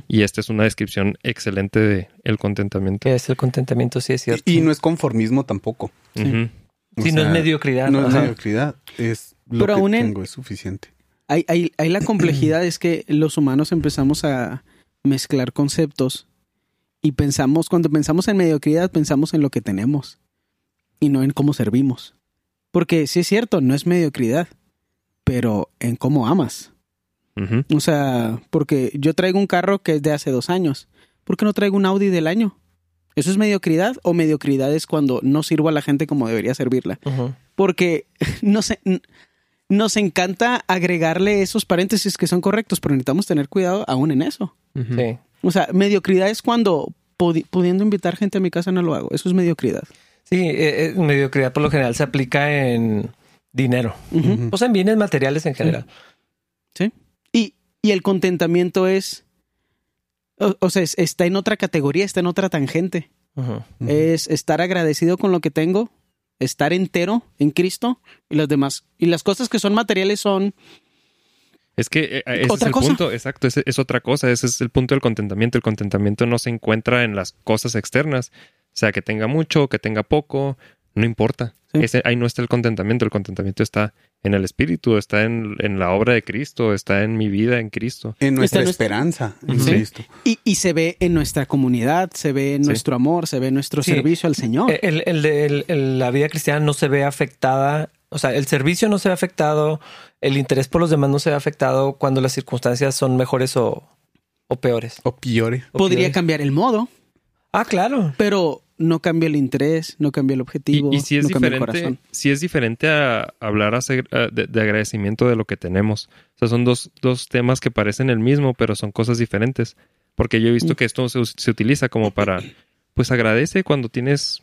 Y esta es una descripción excelente de el contentamiento. Es el contentamiento, sí es cierto. Y, y no es conformismo tampoco. Sí. No es mediocridad. No es mediocridad, es lo Pero que aún en- tengo, es suficiente. Hay, hay, hay la complejidad es que los humanos empezamos a mezclar conceptos y pensamos, cuando pensamos en mediocridad, pensamos en lo que tenemos y no en cómo servimos. Porque sí es cierto, no es mediocridad, pero en cómo amas. O sea, porque yo traigo un carro que es de hace dos años. ¿Por qué no traigo un Audi del año? ¿Eso es mediocridad o mediocridad es cuando no sirvo a la gente como debería servirla? Porque, no sé, nos encanta agregarle esos paréntesis que son correctos, pero necesitamos tener cuidado aún en eso. Sí. O sea, mediocridad es cuando pudiendo invitar gente a mi casa no lo hago. Eso es mediocridad. Sí, eh, eh, mediocridad por lo general se aplica en dinero. O sea, en bienes materiales en general. Sí. Y, y el contentamiento es. O, o sea, es- está en otra categoría, está en otra tangente. Es estar agradecido con lo que tengo, estar entero en Cristo y las demás. Y las cosas que son materiales son. Es que eh, ese Otra es el cosa. punto, exacto, es otra cosa, ese es el punto del contentamiento. El contentamiento no se encuentra en las cosas externas, o sea, que tenga mucho, o que tenga poco, no importa. Sí. Ese, ahí no está el contentamiento, el contentamiento está en el Espíritu, está en, en la obra de Cristo, está en mi vida en Cristo. En nuestra Está esperanza en Sí. Cristo. Y, y se ve en nuestra comunidad, se ve en Sí. nuestro amor, se ve en nuestro Sí. servicio al Señor. Eh, El, el de- el- el- la vida cristiana no se ve afectada, o sea, el servicio no se ve afectado, el interés por los demás no se ve afectado cuando las circunstancias son mejores o, o peores. O piore. O Podría peores. cambiar el modo, Ah, claro. pero no cambia el interés, no cambia el objetivo, y si es no cambia el diferente, corazón. si es diferente a hablar a- de, de agradecimiento de lo que tenemos. O sea, son dos, dos temas que parecen el mismo, pero son cosas diferentes. Porque yo he visto Mm. que esto se, se utiliza como para, pues agradece cuando tienes,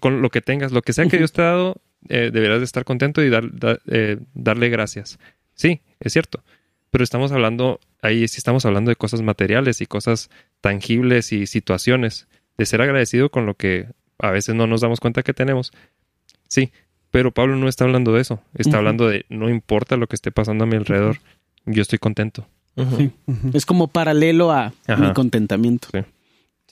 con lo que tengas, lo que sea que. Dios te ha dado, eh, deberás de estar contento y dar- da- eh, darle gracias. Sí, es cierto. Pero estamos hablando, ahí sí estamos hablando de cosas materiales y cosas tangibles y situaciones. De ser agradecido con lo que a veces no nos damos cuenta que tenemos. Sí, pero Pablo no está hablando de eso. Está hablando de no importa lo que esté pasando a mi alrededor, yo estoy contento. Sí. Es como paralelo a Ajá. mi contentamiento.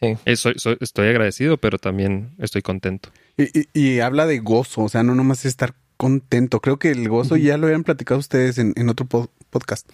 Sí. Eh, soy- soy- estoy agradecido, pero también estoy contento. Y, y- y habla de gozo, o sea, no nomás es estar contento. Creo que el gozo ya lo habían platicado ustedes en, en otro po- podcast,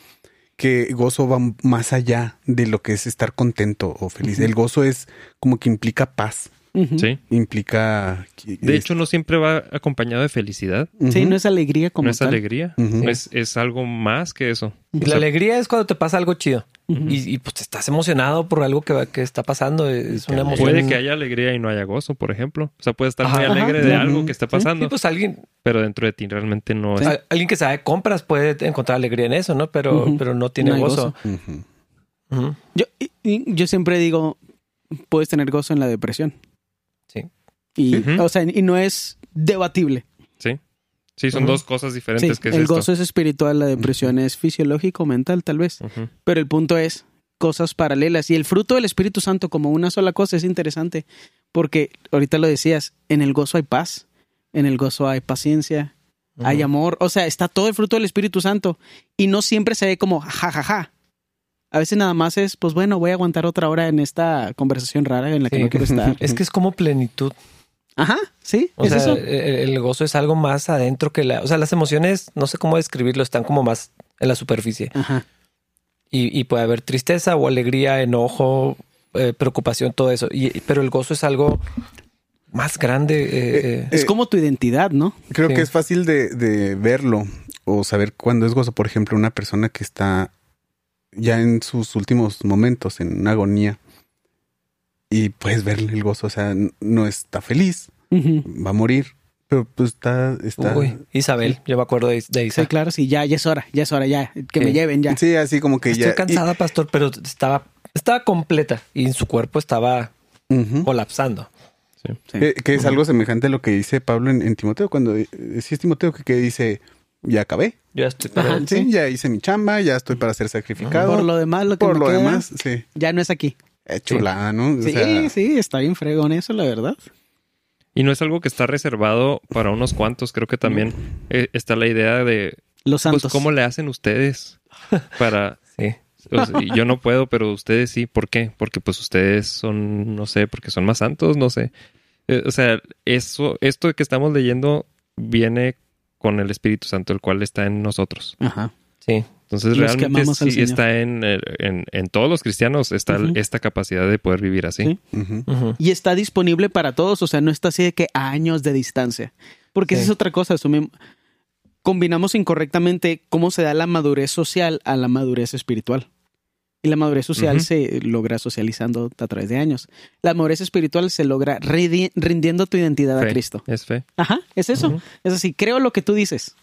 que gozo va más allá de lo que es estar contento o feliz. El gozo es como que implica paz, Sí. implica... De hecho, no siempre va acompañado de felicidad. Sí, no es alegría como no es tal. alegría. Es, es algo más que eso. O la sea, alegría es cuando te pasa algo chido. Y, y, pues estás emocionado por algo que, va- que está pasando. Es te una emoción. Puede que haya alegría y no haya gozo, por ejemplo. O sea, puede estar muy Ajá. alegre Ajá, de algo que está pasando, Sí, pues alguien, pero dentro de ti realmente no es. alguien que sabe compras puede encontrar alegría en eso, ¿no? Pero, pero no tiene No gozo. Ujú. Yo, y- y yo siempre digo, puedes tener gozo en la depresión. Sí. Y, o sea, y no es debatible. Sí. Sí, son dos cosas Sí, diferentes que es el esto. gozo es espiritual, la depresión es fisiológico, mental, tal vez. Pero el punto es cosas paralelas. Y el fruto del Espíritu Santo como una sola cosa es interesante. Porque ahorita lo decías, en el gozo hay paz, en el gozo hay paciencia, hay amor. O sea, está todo el fruto del Espíritu Santo. Y no siempre se ve como jajaja. A veces nada más es, pues bueno, voy a aguantar otra hora en esta conversación rara en la que Sí. no quiero estar. Es que es como plenitud. Ajá, sí, O es sea, eso. El, el gozo es algo más adentro que la. O sea, las emociones, no sé cómo describirlo, están como más en la superficie. Ajá. Y, y puede haber tristeza o alegría, enojo, eh, preocupación, todo eso. Y, pero el gozo es algo más grande. eh, eh, Es como tu identidad, ¿no? Creo Sí. que es fácil de, de verlo o saber cuándo es gozo. Por ejemplo, una persona que está ya en sus últimos momentos, en una agonía, y puedes verle el gozo. O sea, no está feliz, va a morir, pero pues está... está Uy, Isabel, yo me acuerdo de, de Isa. Sí, claro, sí, ya, ya es hora, ya es hora, ya, que me lleven ya. Sí, así como que Estoy ya... cansada, pastor, pero estaba, estaba completa y en su cuerpo estaba colapsando. Sí. Sí. Que, que es algo semejante a lo que dice Pablo en, en Timoteo, cuando eh, sí es Timoteo que, que dice, ya acabé, Yo estoy Ajá. pero- sí, Sí. ya hice mi chamba, ya estoy para ser sacrificado. Por lo demás, lo que Por me lo queda, demás, sí. ya no es aquí. Es chulada, ¿no? O Sí, sea, sí, está bien fregón eso, la verdad. Y no es algo que está reservado para unos cuantos. Creo que también eh, está la idea de, Los pues, santos. ¿cómo le hacen ustedes para... Sí. o sea, yo no puedo, pero ustedes sí. ¿Por qué? Porque pues ustedes son, no sé, porque son más santos, no sé. Eh, o sea, eso, esto que estamos leyendo viene con el Espíritu Santo, el cual está en nosotros. Ajá. Sí. Entonces Los realmente sí está en, el- en, en todos los cristianos, está esta capacidad de poder vivir así. Sí. Y está disponible para todos, o sea, no está así de que a años de distancia. Porque esa es otra cosa, asumimos- combinamos incorrectamente cómo se da la madurez social a la madurez espiritual. Y la madurez social se logra socializando a través de años. La madurez espiritual se logra rindiendo tu identidad a. Cristo. Es fe. Ajá, es eso. Es así, creo lo que tú dices.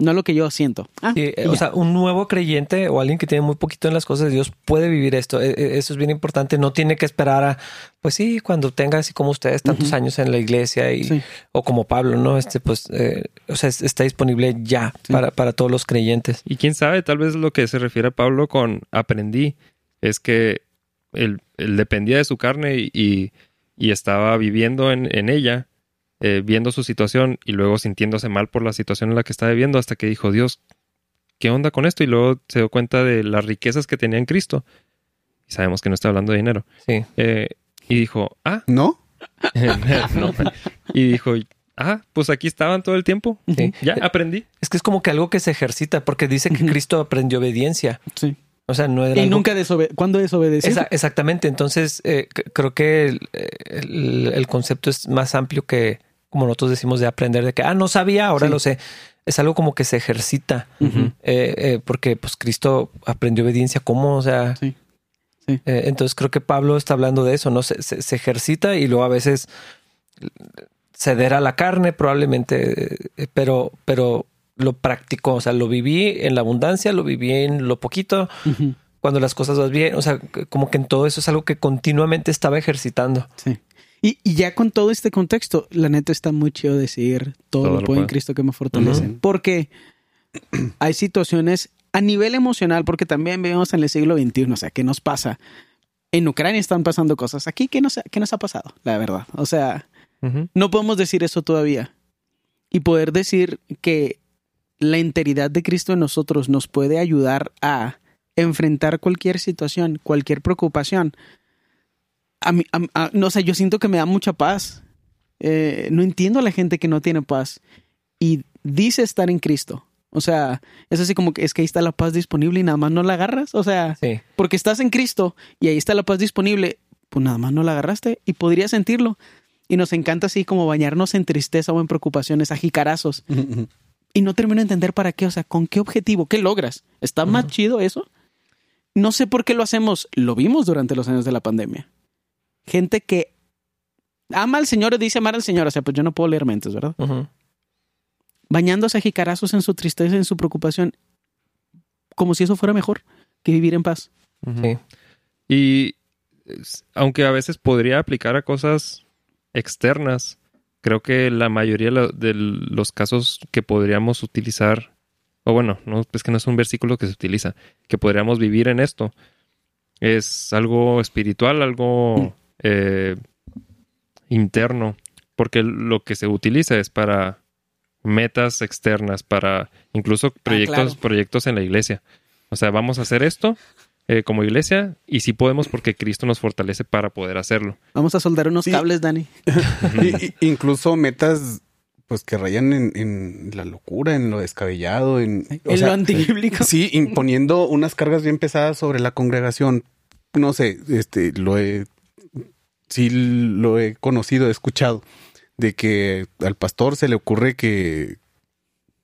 No lo que yo siento. Ah, Sí, eh, o sea, un nuevo creyente o alguien que tiene muy poquito en las cosas de Dios puede vivir esto. Eh, eh, Eso es bien importante. No tiene que esperar a, pues sí, cuando tenga así como ustedes tantos años en la iglesia y Sí. o como Pablo, ¿no? Este, pues, eh, o sea, es- está disponible ya Sí. para, para todos los creyentes. Y quién sabe, tal vez lo que se refiere a Pablo con aprendí es que él, él dependía de su carne y, y- y estaba viviendo en, en ella, eh, viendo su situación y luego sintiéndose mal por la situación en la que estaba viviendo hasta que dijo, Dios, ¿qué onda con esto? Y luego se dio cuenta de las riquezas que tenía en Cristo. Y sabemos que no está hablando de dinero. Sí. Eh, y dijo, ah, ¿No? no. Y dijo, ah, pues aquí estaban todo el tiempo. Sí. Ya aprendí. Es que es como que algo que se ejercita, porque dice que. Cristo aprendió obediencia. Sí. O sea, no era Y algo- nunca desobede ¿Cuándo desobedeció? Esa- exactamente. Entonces, eh, creo que el, el- el concepto es más amplio que, como nosotros decimos, de aprender de que, ah, no sabía, ahora Sí. lo sé. Es algo como que se ejercita. Eh, eh, porque pues Cristo aprendió obediencia. ¿Cómo? O sea, Sí. Sí. eh, entonces creo que Pablo está hablando de eso, ¿no? Se, se- se ejercita y luego a veces ceder a la carne, probablemente, pero, pero lo practicó. O sea, lo viví en la abundancia, lo viví en lo poquito, cuando las cosas van bien. O sea, como que en todo eso es algo que continuamente estaba ejercitando. Sí. Y, y ya con todo este contexto, la neta está muy chido decir todo, Todo lo lo puedo en. Cristo que me fortalece. Ujú. Porque hay situaciones a nivel emocional, porque también vivimos en el siglo XXI, o sea, ¿qué nos pasa? En Ucrania están pasando cosas. Aquí, ¿qué nos, qué nos ha pasado? La verdad. O sea, Ujú. no podemos decir eso todavía. Y poder decir que la enteridad de Cristo en nosotros nos puede ayudar a enfrentar cualquier situación, cualquier preocupación. A mí, a- a- no sé, yo siento que me da mucha paz. Eh, no entiendo a la gente que no tiene paz y dice estar en Cristo. O sea, es así como que es que ahí está la paz disponible y nada más no la agarras. O sea, Sí. porque estás en Cristo y ahí está la paz disponible, pues nada más no la agarraste y podrías sentirlo. Y nos encanta así como bañarnos en tristeza o en preocupaciones, a jicarazos. Y no termino de entender para qué, o sea, con qué objetivo, qué logras. ¿Está más chido eso? No sé por qué lo hacemos. Lo vimos durante los años de la pandemia. Gente que ama al Señor y dice amar al Señor. O sea, pues yo no puedo leer mentes, ¿verdad? Bañándose a jicarazos en su tristeza, en su preocupación, como si eso fuera mejor que vivir en paz. Sí. Y aunque a veces podría aplicar a cosas externas, creo que la mayoría de lo- de los casos que podríamos utilizar, o bueno, no, es que no es un versículo que se utiliza, que podríamos vivir en esto, es algo espiritual, algo eh, interno, porque lo que se utiliza es para metas externas, para incluso proyectos, claro. proyectos en la iglesia. O sea, vamos a hacer esto eh, como iglesia y sí podemos porque Cristo nos fortalece para poder hacerlo. Vamos a soldar unos Sí. cables, Dani. Y- y- incluso metas pues que rayan en, en la locura, en lo descabellado, en, o en sea, lo antibíblico. Sí, imponiendo unas cargas bien pesadas sobre la congregación. No sé, este, lo he, sí lo he conocido, he escuchado, de que al pastor se le ocurre que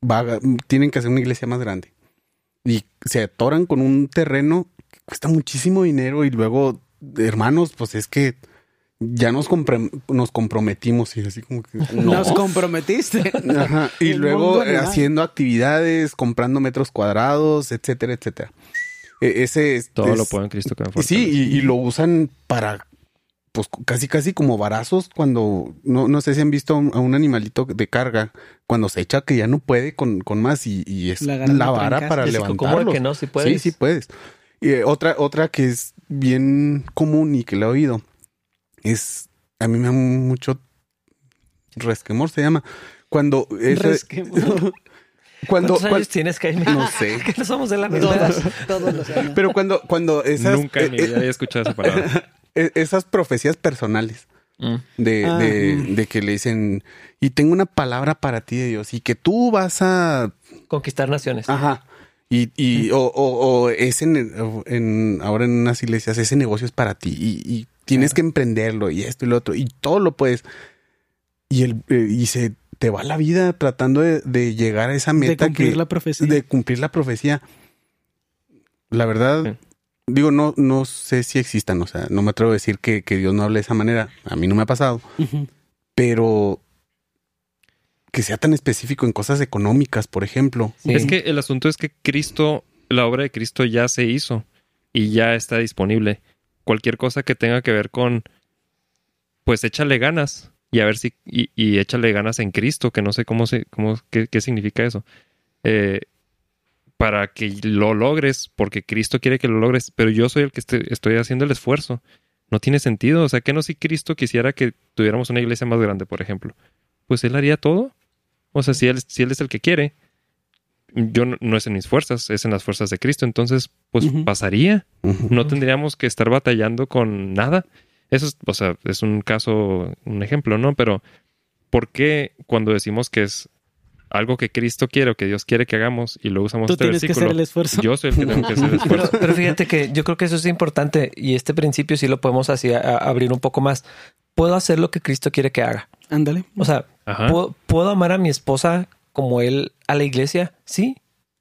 va, tienen que hacer una iglesia más grande. Y se atoran con un terreno que cuesta muchísimo dinero y luego, hermanos, pues es que ya nos, compre- nos comprometimos y así como que... no. Nos comprometiste. Ajá, Y El luego eh, haciendo actividades, comprando metros cuadrados, etcétera, etcétera. E- ese es, Todo es- lo puedo en Cristo que Sí, y lo usan para, pues casi casi como varazos cuando, no, no sé si han visto a un, a un animalito de carga, cuando se echa que ya no puede con, con más y, y es La la, vara para Y así, ¿cómo de levantarlo. que no? Si puedes. Sí, sí puedes. Y eh, otra, otra que es bien común y que le he oído es, a mí me da mucho resquemor, se llama. Cuando es, Resquemor. cuando, ¿Cuántos años tienes, Jaime? no sé. que no somos de la verdad. todos los años. Pero cuando, cuando esas, Nunca en mi eh, vida había escuchado esa palabra. eh, esas profecías personales Mm. de, Ah, de, mm. de que le dicen, y tengo una palabra para ti de Dios, y que tú vas a, Conquistar naciones. ajá, y, y o, o, o en, ahora en unas iglesias, ese negocio es para ti, y, y tienes que emprenderlo, y esto y lo otro, y todo lo puedes, y el, eh, y se te va la vida tratando de, de llegar a esa De meta cumplir que, la profecía. de cumplir la profecía. La verdad, Sí. Digo, no, no sé si existan, o sea, no me atrevo a decir que, que Dios no hable de esa manera. A mí no me ha pasado, pero que sea tan específico en cosas económicas, por ejemplo. Sí. Es que el asunto es que Cristo, la obra de Cristo ya se hizo y ya está disponible. Cualquier cosa que tenga que ver con, pues échale ganas y a ver si, y, y échale ganas en Cristo, que no sé cómo se, cómo, qué, qué significa eso. Eh, para que lo logres, porque Cristo quiere que lo logres, pero yo soy el que estoy, estoy haciendo el esfuerzo. No tiene sentido. O sea, que no si Cristo quisiera que tuviéramos una iglesia más grande, por ejemplo. Pues él haría todo. O sea, si él, si él es el que quiere, yo no, no es en mis fuerzas, es en las fuerzas de Cristo. Entonces, pues pasaría. No tendríamos que estar batallando con nada. Eso es, o sea, es un caso, un ejemplo, ¿no? Pero, ¿por qué cuando decimos que es algo que Cristo quiere o que Dios quiere que hagamos y luego usamos Tú este tienes que versículo? hacer el esfuerzo. Yo soy el que tengo que hacer el Pero, esfuerzo. pero fíjate que yo creo que eso es importante y este principio sí lo podemos así a- a abrir un poco más. Puedo hacer lo que Cristo quiere que haga. Ándale. O sea. ¿puedo, puedo amar a mi esposa como él a la iglesia? Sí,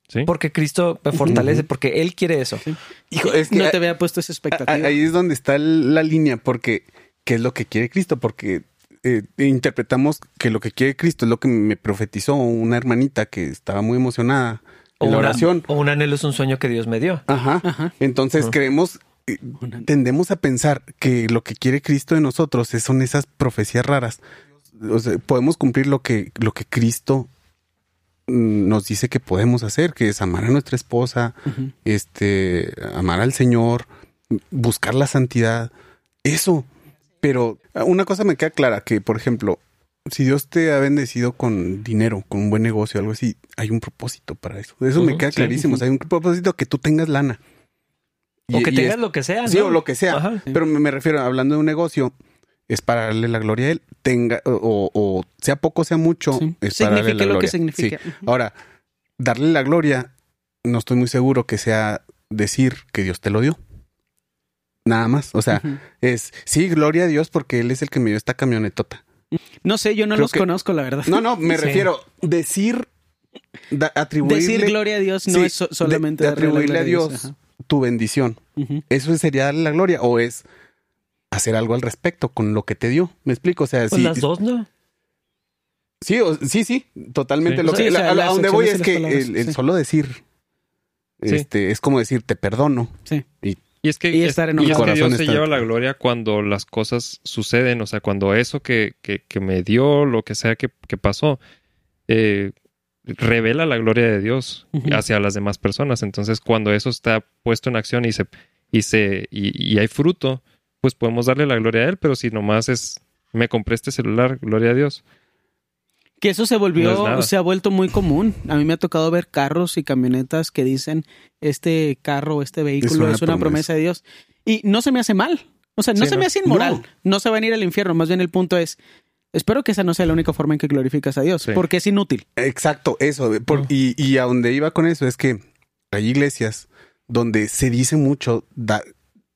Sí. porque Cristo me fortalece, porque él quiere eso. Hijo, es que no te había puesto esa expectativa. ahí es donde está la línea, porque ¿qué es lo que quiere Cristo? Porque eh, interpretamos que lo que quiere Cristo es lo que me profetizó una hermanita que estaba muy emocionada O en la una- oración. o un anhelo es un sueño que Dios me dio. Ajá. Ajá. Entonces creemos, eh, tendemos a pensar que lo que quiere Cristo de nosotros es- son esas profecías raras. O sea, podemos cumplir lo que, lo que Cristo mm, nos dice que podemos hacer, que es amar a nuestra esposa, este, amar al Señor, buscar la santidad, eso. Pero una cosa me queda clara, que por ejemplo, si Dios te ha bendecido con dinero, con un buen negocio, algo así, hay un propósito para eso. Eso me queda sí. clarísimo. O sea, hay un propósito que tú tengas lana. o que tengas es- lo que sea. Sí, ¿no? o lo que sea. Ajá. Pero me, me refiero, hablando de un negocio, es para darle la gloria a él, tenga, o, o sea poco, sea mucho, Sí. es para darle la lo que signifique. Sí. Ahora, darle la gloria, no estoy muy seguro que sea decir que Dios te lo dio. Nada más. O sea, es sí, gloria a Dios porque Él es el que me dio esta camionetota. No sé, yo no Creo los que- conozco, la verdad. No, no, me Sí. refiero decir, da- atribuirle Decir gloria a Dios no Sí, es so- solamente de atribuirle a Dios tu bendición. ¿Eso sería darle la gloria o es hacer algo al respecto con lo que te dio? ¿Me explico? O sea, Pues sí, las dos, ¿no? sí, o- sí, sí, totalmente. Sí. Lo que, Sí, o sea, la- a donde voy es que palabras, el, el sí. solo decir Sí. este, es como decir te perdono. Sí. Y es que, Y es- estar y enojado. es que Corazón Dios se lleva la gloria cuando las cosas suceden, o sea, cuando eso que, que, que me dio, lo que sea que, que pasó, eh, revela la gloria de Dios hacia las demás personas. Entonces, cuando eso está puesto en acción y se, y se, y, y hay fruto, pues podemos darle la gloria a Él, pero si nomás es me compré este celular, gloria a Dios. Que eso se volvió, No se ha vuelto muy común. A mí me ha tocado ver carros y camionetas que dicen este carro, este vehículo es una, promesa. de Dios. Y no se me hace mal. O sea, no Sí, se no. me hace inmoral. No. No. se van a ir al infierno. Más bien el punto es, espero que esa no sea la única forma en que glorificas a Dios, Sí. porque es inútil. Exacto, eso. por- y, y a donde iba con eso es que hay iglesias donde se dice mucho, da,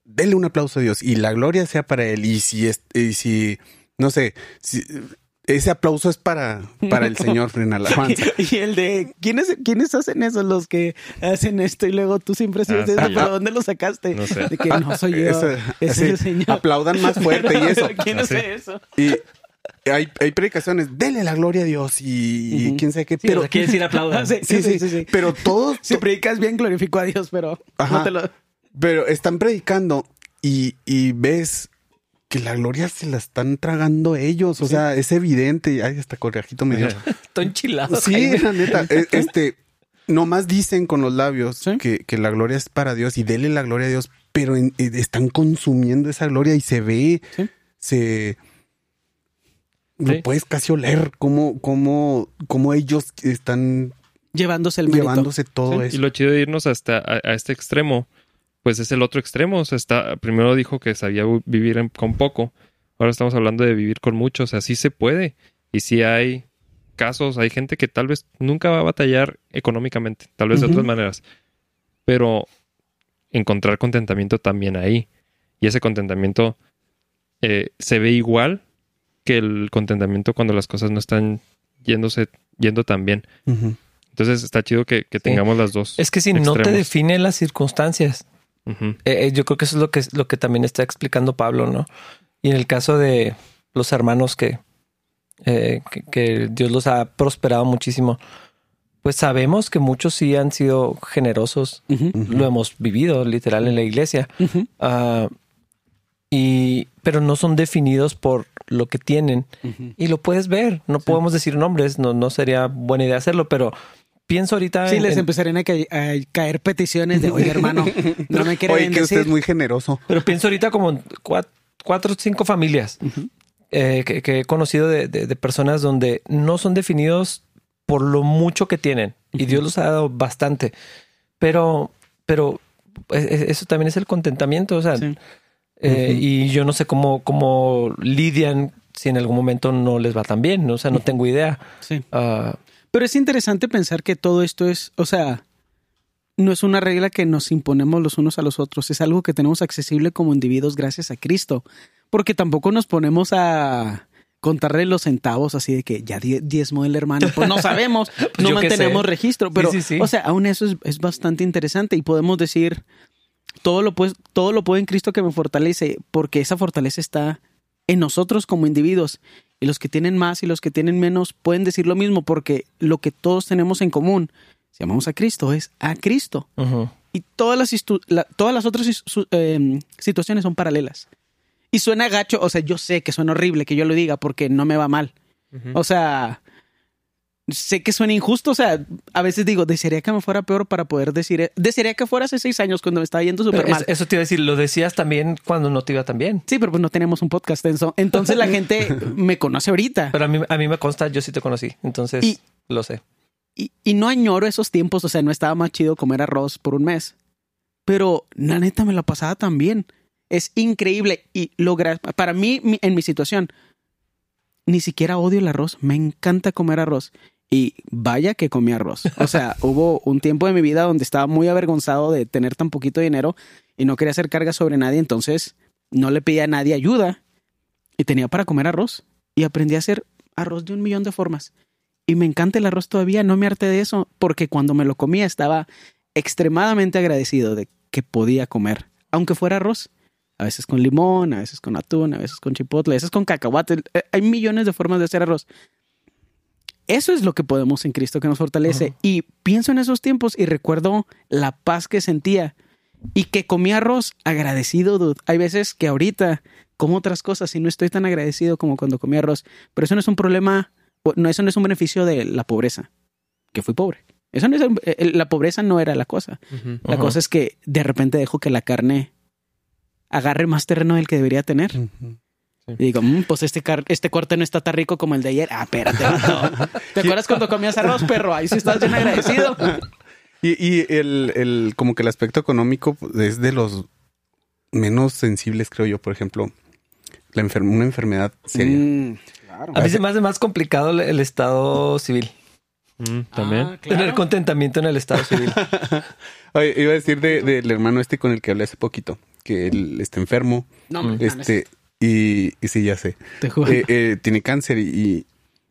denle un aplauso a Dios y la gloria sea para Él. Y si, es, y si no sé, si, ese aplauso es para, para el Señor en alabanza. Y el de, ¿quiénes, ¿quiénes hacen eso? Los que hacen esto y luego tú siempre haces Ah, sí, pero ¿dónde lo sacaste? No sé. De que no soy yo, Eso, es así, el Señor. Aplaudan más fuerte y eso. ¿Quién Así. hace eso? Y hay, hay predicaciones, denle la gloria a Dios y, quién sabe qué. Sí, pero quiere decir aplaudan. Sí, sí, sí, sí, sí. Pero todos, Si predicas bien, glorifico a Dios, pero Ajá. no te lo... Pero están predicando y, y ves que la gloria se la están tragando ellos. O sea, es evidente. Ay, hasta corajito me dio. Estoy enchilado. Sí, la neta. e- Este, nomás dicen con los labios Sí. que, que la gloria es para Dios y dele la gloria a Dios, pero en- eh, están consumiendo esa gloria y se ve, Sí. se... Sí. Lo puedes casi oler cómo, cómo, cómo ellos están Llevándose el mérito. llevándose todo Sí, eso. Y lo chido de irnos hasta a, a este extremo, pues es el otro extremo. O sea, está, primero dijo que sabía vi- vivir en- con poco. Ahora estamos hablando de vivir con mucho. O sea, sí se puede. Y sí hay casos, hay gente que tal vez nunca va a batallar económicamente, tal vez de otras maneras. Pero encontrar contentamiento también ahí. Y ese contentamiento eh, se ve igual que el contentamiento cuando las cosas no están yéndose, yendo tan bien. Entonces está chido que, que tengamos las dos. Es que si no te define las circunstancias, Eh, eh, yo creo que eso es lo que, lo que también está explicando Pablo, ¿no? Y en el caso de los hermanos que, eh, que, que Dios los ha prosperado muchísimo, pues sabemos que muchos sí han sido generosos. Lo hemos vivido literal en la iglesia. Ah, y, pero no son definidos por lo que tienen. Y lo puedes ver. No podemos decir nombres, no, no sería buena idea hacerlo, pero pienso ahorita Sí, en- les empezarían a, ca- a caer peticiones de, oye, hermano, no me quiere Oye, que usted bendecir. es muy generoso. Pero pienso ahorita como cuatro o cinco familias eh, que, que he conocido de, de- de personas donde no son definidos por lo mucho que tienen. Y Dios los ha dado bastante. Pero, pero eh, eh, eso también es el contentamiento. O sea, Sí. eh, y yo no sé cómo, cómo lidian si en algún momento no les va tan bien. ¿no? O sea, no tengo idea. Sí. Ah, Pero es interesante pensar que todo esto es, o sea, no es una regla que nos imponemos los unos a los otros, es algo que tenemos accesible como individuos gracias a Cristo, porque tampoco nos ponemos a contarle los centavos así de que ya die- diezmó el hermano, pues no sabemos, no yo qué mantenemos sé. registro, pero, sí, sí. o sea, aún eso es, es bastante interesante y podemos decir, todo lo, pues, todo lo puedo en Cristo que me fortalece, porque esa fortaleza está en nosotros como individuos. Y los que tienen más y los que tienen menos pueden decir lo mismo, porque lo que todos tenemos en común, si amamos a Cristo, es a Cristo. Y todas las, la- todas las otras em, situaciones son paralelas. Y suena gacho, o sea, yo sé que suena horrible que yo lo diga porque no me va mal. O sea, sé que suena injusto, o sea, a veces digo, desearía que me fuera peor para poder decir, e-". desearía que fuera hace seis años cuando me estaba yendo súper mal. eso, te iba a decir, lo decías también cuando no te iba tan bien. Sí, pero pues no tenemos un podcast tenso. Entonces la gente me conoce ahorita. Pero a mí, a mí me consta, yo sí te conocí. Entonces, Y- lo sé. Y, y no añoro esos tiempos, o sea, no estaba más chido comer arroz por un mes. Pero la neta me la pasaba tan bien. Es increíble. Y lograr, para mí, en mi situación, ni siquiera odio el arroz. Me encanta comer arroz. Y vaya que comí arroz. O sea, hubo un tiempo de mi vida donde estaba muy avergonzado de tener tan poquito dinero y no quería hacer carga sobre nadie. Entonces no le pedía a nadie ayuda y tenía para comer arroz. Y aprendí a hacer arroz de un millón de formas. Y me encanta el arroz todavía, no me harté de eso, porque cuando me lo comía estaba extremadamente agradecido de que podía comer, aunque fuera arroz. A veces con limón, a veces con atún, a veces con chipotle, a veces con cacahuate. Eh, Hay millones de formas de hacer arroz. Eso es lo que podemos en Cristo que nos fortalece. Y pienso en esos tiempos y recuerdo la paz que sentía y que comía arroz agradecido, dude. Hay veces que ahorita como otras cosas y no estoy tan agradecido como cuando comí arroz. Pero eso no es un problema, no, eso no es un beneficio de la pobreza, que fui pobre. Eso no es el- el- la pobreza no era la cosa. La cosa es que de repente dejo que la carne agarre más terreno del que debería tener. Y digo, "Mm, pues este, car- este corte no está tan rico como el de ayer. Ah, espérate. ¿Te acuerdas cuando comías arroz, perro? Ahí sí estás bien agradecido. Y, y el, el, como que el aspecto económico es de los menos sensibles, creo yo. Por ejemplo, la enfer- una enfermedad seria. Mm, claro. A mí se me hace más complicado el, estado civil. Mm, También. Ah, claro. Tener contentamiento en el estado civil. Oye, iba a decir de- del hermano este con el que hablé hace poquito, que él está enfermo, no, este, y, y sí, ya sé. te juro. Eh, eh, tiene cáncer y, y,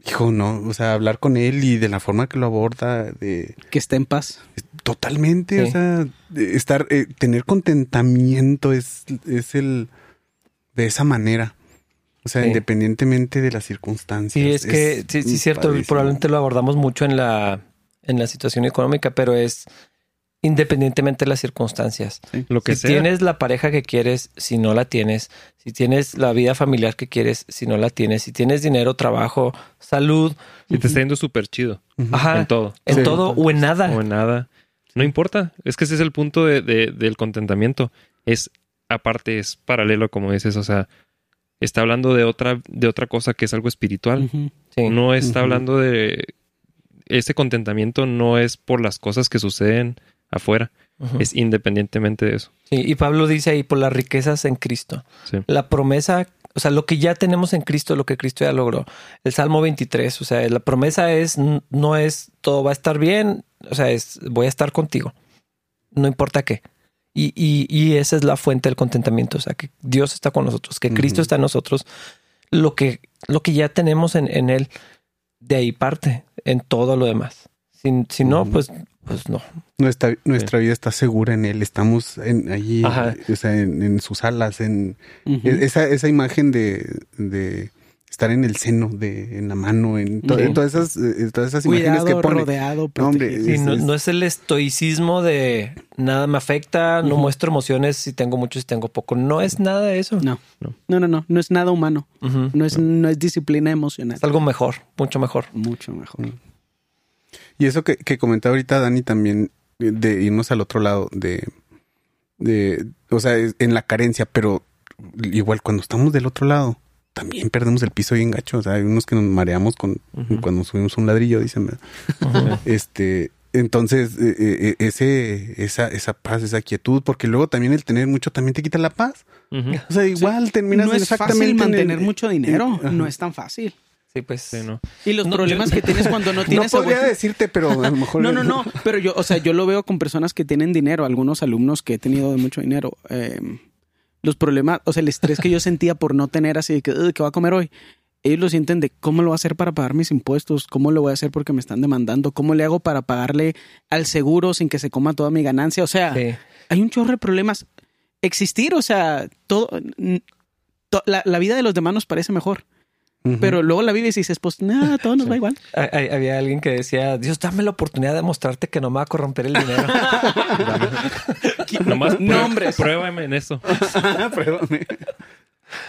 hijo, no, o sea, hablar con él y de la forma que lo aborda, de que esté en paz. totalmente, Sí. o sea, estar, eh, tener contentamiento es, es el de esa manera. O sea, Sí. independientemente de las circunstancias. Sí, es que, sí, sí, es cierto. Probablemente lo abordamos mucho en la, en la situación económica, pero es independientemente de las circunstancias. Lo que si sea. tienes la pareja que quieres, si no la tienes, si tienes la vida familiar que quieres, si no la tienes, si tienes dinero, trabajo, salud, Si te está yendo súper chido. Ajá, En todo. en Sí. todo o en nada. O en nada. No importa. Es que ese es el punto de- de- del contentamiento. Es, aparte, es paralelo, como dices. O sea, está hablando de otra, de otra cosa que es algo espiritual. Sí. No está hablando de. Ese contentamiento no es por las cosas que suceden afuera. Es independientemente de eso. Sí, y Pablo dice ahí por las riquezas en Cristo. Sí. La promesa, o sea, lo que ya tenemos en Cristo, lo que Cristo ya logró. El Salmo 23, o sea, la promesa es, no es todo va a estar bien, o sea, es voy a estar contigo, no importa qué. Y, y, y esa es la fuente del contentamiento, o sea, que Dios está con nosotros, que Cristo está en nosotros, lo que, lo que ya tenemos en, en Él, de ahí parte en todo lo demás. Si, si no, pues, pues no. Nuestra, nuestra vida está segura en él. Estamos en, allí, Ajá. o sea, en, en sus alas, en e- esa, esa imagen de, de estar en el seno, de, en la mano, en, to- Sí. en todas esas, eh, todas esas imágenes Cuidado, que pone. rodeado, No, hombre, protegido. Sí, no, es- no es el estoicismo de nada me afecta, no muestro emociones si tengo mucho, si tengo poco. No es nada de eso. No. No. no, no, no, no es nada humano. No es, no es disciplina emocional. Es algo mejor, mucho mejor. Mucho mejor. Y eso que, que comentaba ahorita Dani también, de- de irnos al otro lado, de, de, o sea, es- en la carencia, pero igual cuando estamos del otro lado, también perdemos el piso bien gacho. O sea, hay unos que nos mareamos con, cuando subimos un ladrillo, dicen. Este, entonces, eh, eh, ese, esa, esa paz, esa quietud, porque luego también el tener mucho también te quita la paz. O sea, igual terminas No es exactamente fácil en el- mantener mucho dinero. No es tan fácil. Sí, pues. Sí, no. Y los No, problemas yo- que tienes cuando no No tienes podría abue- decirte, pero a lo mejor. No, no, no. Pero yo, o sea, yo lo veo con personas que tienen dinero, algunos alumnos que he tenido de mucho dinero. eh, los problemas, o sea, el estrés que yo sentía por no tener así de que, "Ugh, ¿qué voy a comer hoy? Ellos lo sienten de cómo lo voy a hacer para pagar mis impuestos, cómo lo voy a hacer porque me están demandando, cómo le hago para pagarle al seguro sin que se coma toda mi ganancia. O sea, Sí. hay un chorro de problemas. Existir, o sea, todo, n- to- la, la vida de los demás nos parece mejor. Pero luego la vives y dices, pues nada, todo nos va igual. Hay- hay- Había alguien que decía, Dios, dame la oportunidad de mostrarte que no me va a corromper el dinero. Nomás Nombres. pruébame en eso. Perdóname.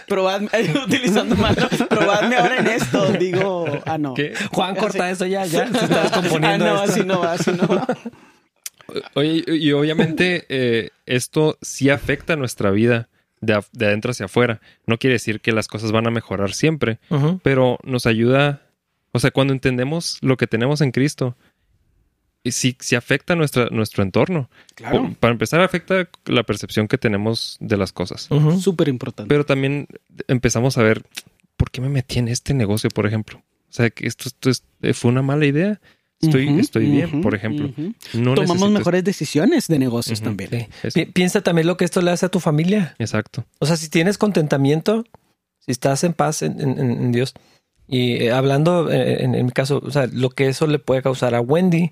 Probadme, utilizando mal, probadme ahora en esto. Digo, ah, no. ¿Qué? Juan, corta eso ya, ya. Se está Ah, no, esto. así no va, así no va. Oye, y obviamente eh, esto sí afecta nuestra vida de, de adentro hacia afuera. No quiere decir que las cosas van a mejorar siempre, pero nos ayuda, o sea, cuando entendemos lo que tenemos en Cristo, y sí, sí afecta nuestra, nuestro entorno. Por- para empezar, afecta la percepción que tenemos de las cosas. Ujú. Súper importante. Pero también empezamos a ver, ¿por qué me metí en este negocio, por ejemplo? O sea, que esto, esto es- fue una mala idea. Estoy, estoy bien, por ejemplo. No Tomamos necesito- mejores decisiones de negocios también. Sí. Piensa también lo que esto le hace a tu familia. Exacto. O sea, si tienes contentamiento, si estás en paz en, en- en Dios. Y eh, hablando eh, en, en mi caso, o sea, lo que eso le puede causar a Wendy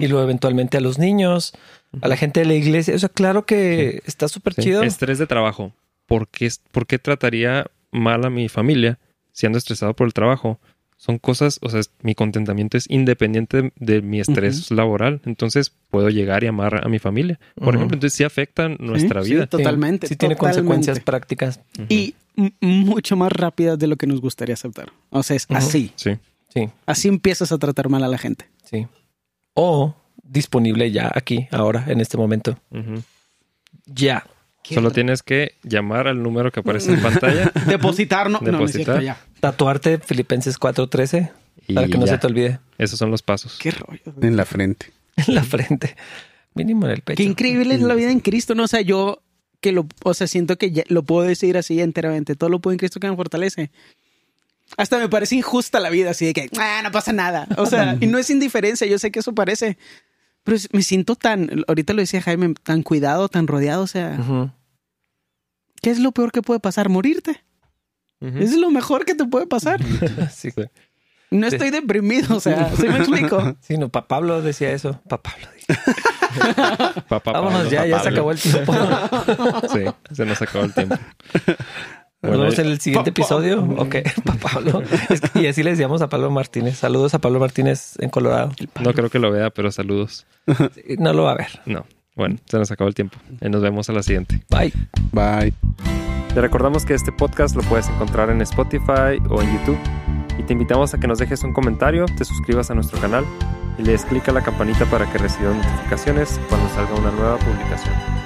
y luego eventualmente a los niños, a la gente de la iglesia. O sea, claro que está súper Sí. chido. Estrés de trabajo. ¿Por qué, ¿Por qué trataría mal a mi familia siendo estresado por el trabajo? Son cosas, o sea, mi contentamiento es independiente de, de mi estrés laboral. Entonces puedo llegar y amar a mi familia. Por ejemplo, entonces sí afectan nuestra Sí, vida. sí, totalmente. Sí, tiene totalmente. consecuencias prácticas. Y mucho más rápidas de lo que nos gustaría aceptar. O sea, es así. Sí. Sí, Así empiezas a tratar mal a la gente. sí. O disponible ya aquí, ahora, en este momento. Ya. Solo tienes que llamar al número que aparece en pantalla Depositar, no, no, no es cierto, Depositar. ya. Tatuarte Filipenses 4.13 y para que no se te olvide. Esos son los pasos. Qué rollo. En la frente. En la frente. Mínimo en el pecho. Qué increíble es la vida en Cristo, ¿no? O sea, yo que lo, o sea, siento que ya lo puedo decir así enteramente. Todo lo puedo en Cristo que me fortalece. Hasta me parece injusta la vida, así de que, ah, no pasa nada. O sea, y no es indiferencia, yo sé que eso parece. Pero me siento tan, ahorita lo decía Jaime, tan cuidado, tan rodeado. O sea. ¿Qué es lo peor que puede pasar? Morirte. Es lo mejor que te puede pasar. Sí. No Sí. estoy deprimido, o sea, ¿sí me explico? Sí, no, pa Pablo decía eso. Pa Pablo. dice. Papá Vámonos Pablo, ya, ya papá se acabó el tiempo. Pablo. Sí, se nos acabó el tiempo. Nos Bueno, vemos en el siguiente Pa- episodio. Ok, pa Pablo. Es que- y así le decíamos a Pablo Martínez. Saludos a Pablo Martínez en Colorado. no creo que lo vea, pero saludos. Sí, No lo va a ver. No. Bueno, se nos acabó el tiempo. Y nos vemos a la siguiente. Bye. Bye. Te recordamos que este podcast lo puedes encontrar en Spotify o en YouTube. Y te invitamos a que nos dejes un comentario, te suscribas a nuestro canal y le des clic a la campanita para que recibas notificaciones cuando salga una nueva publicación.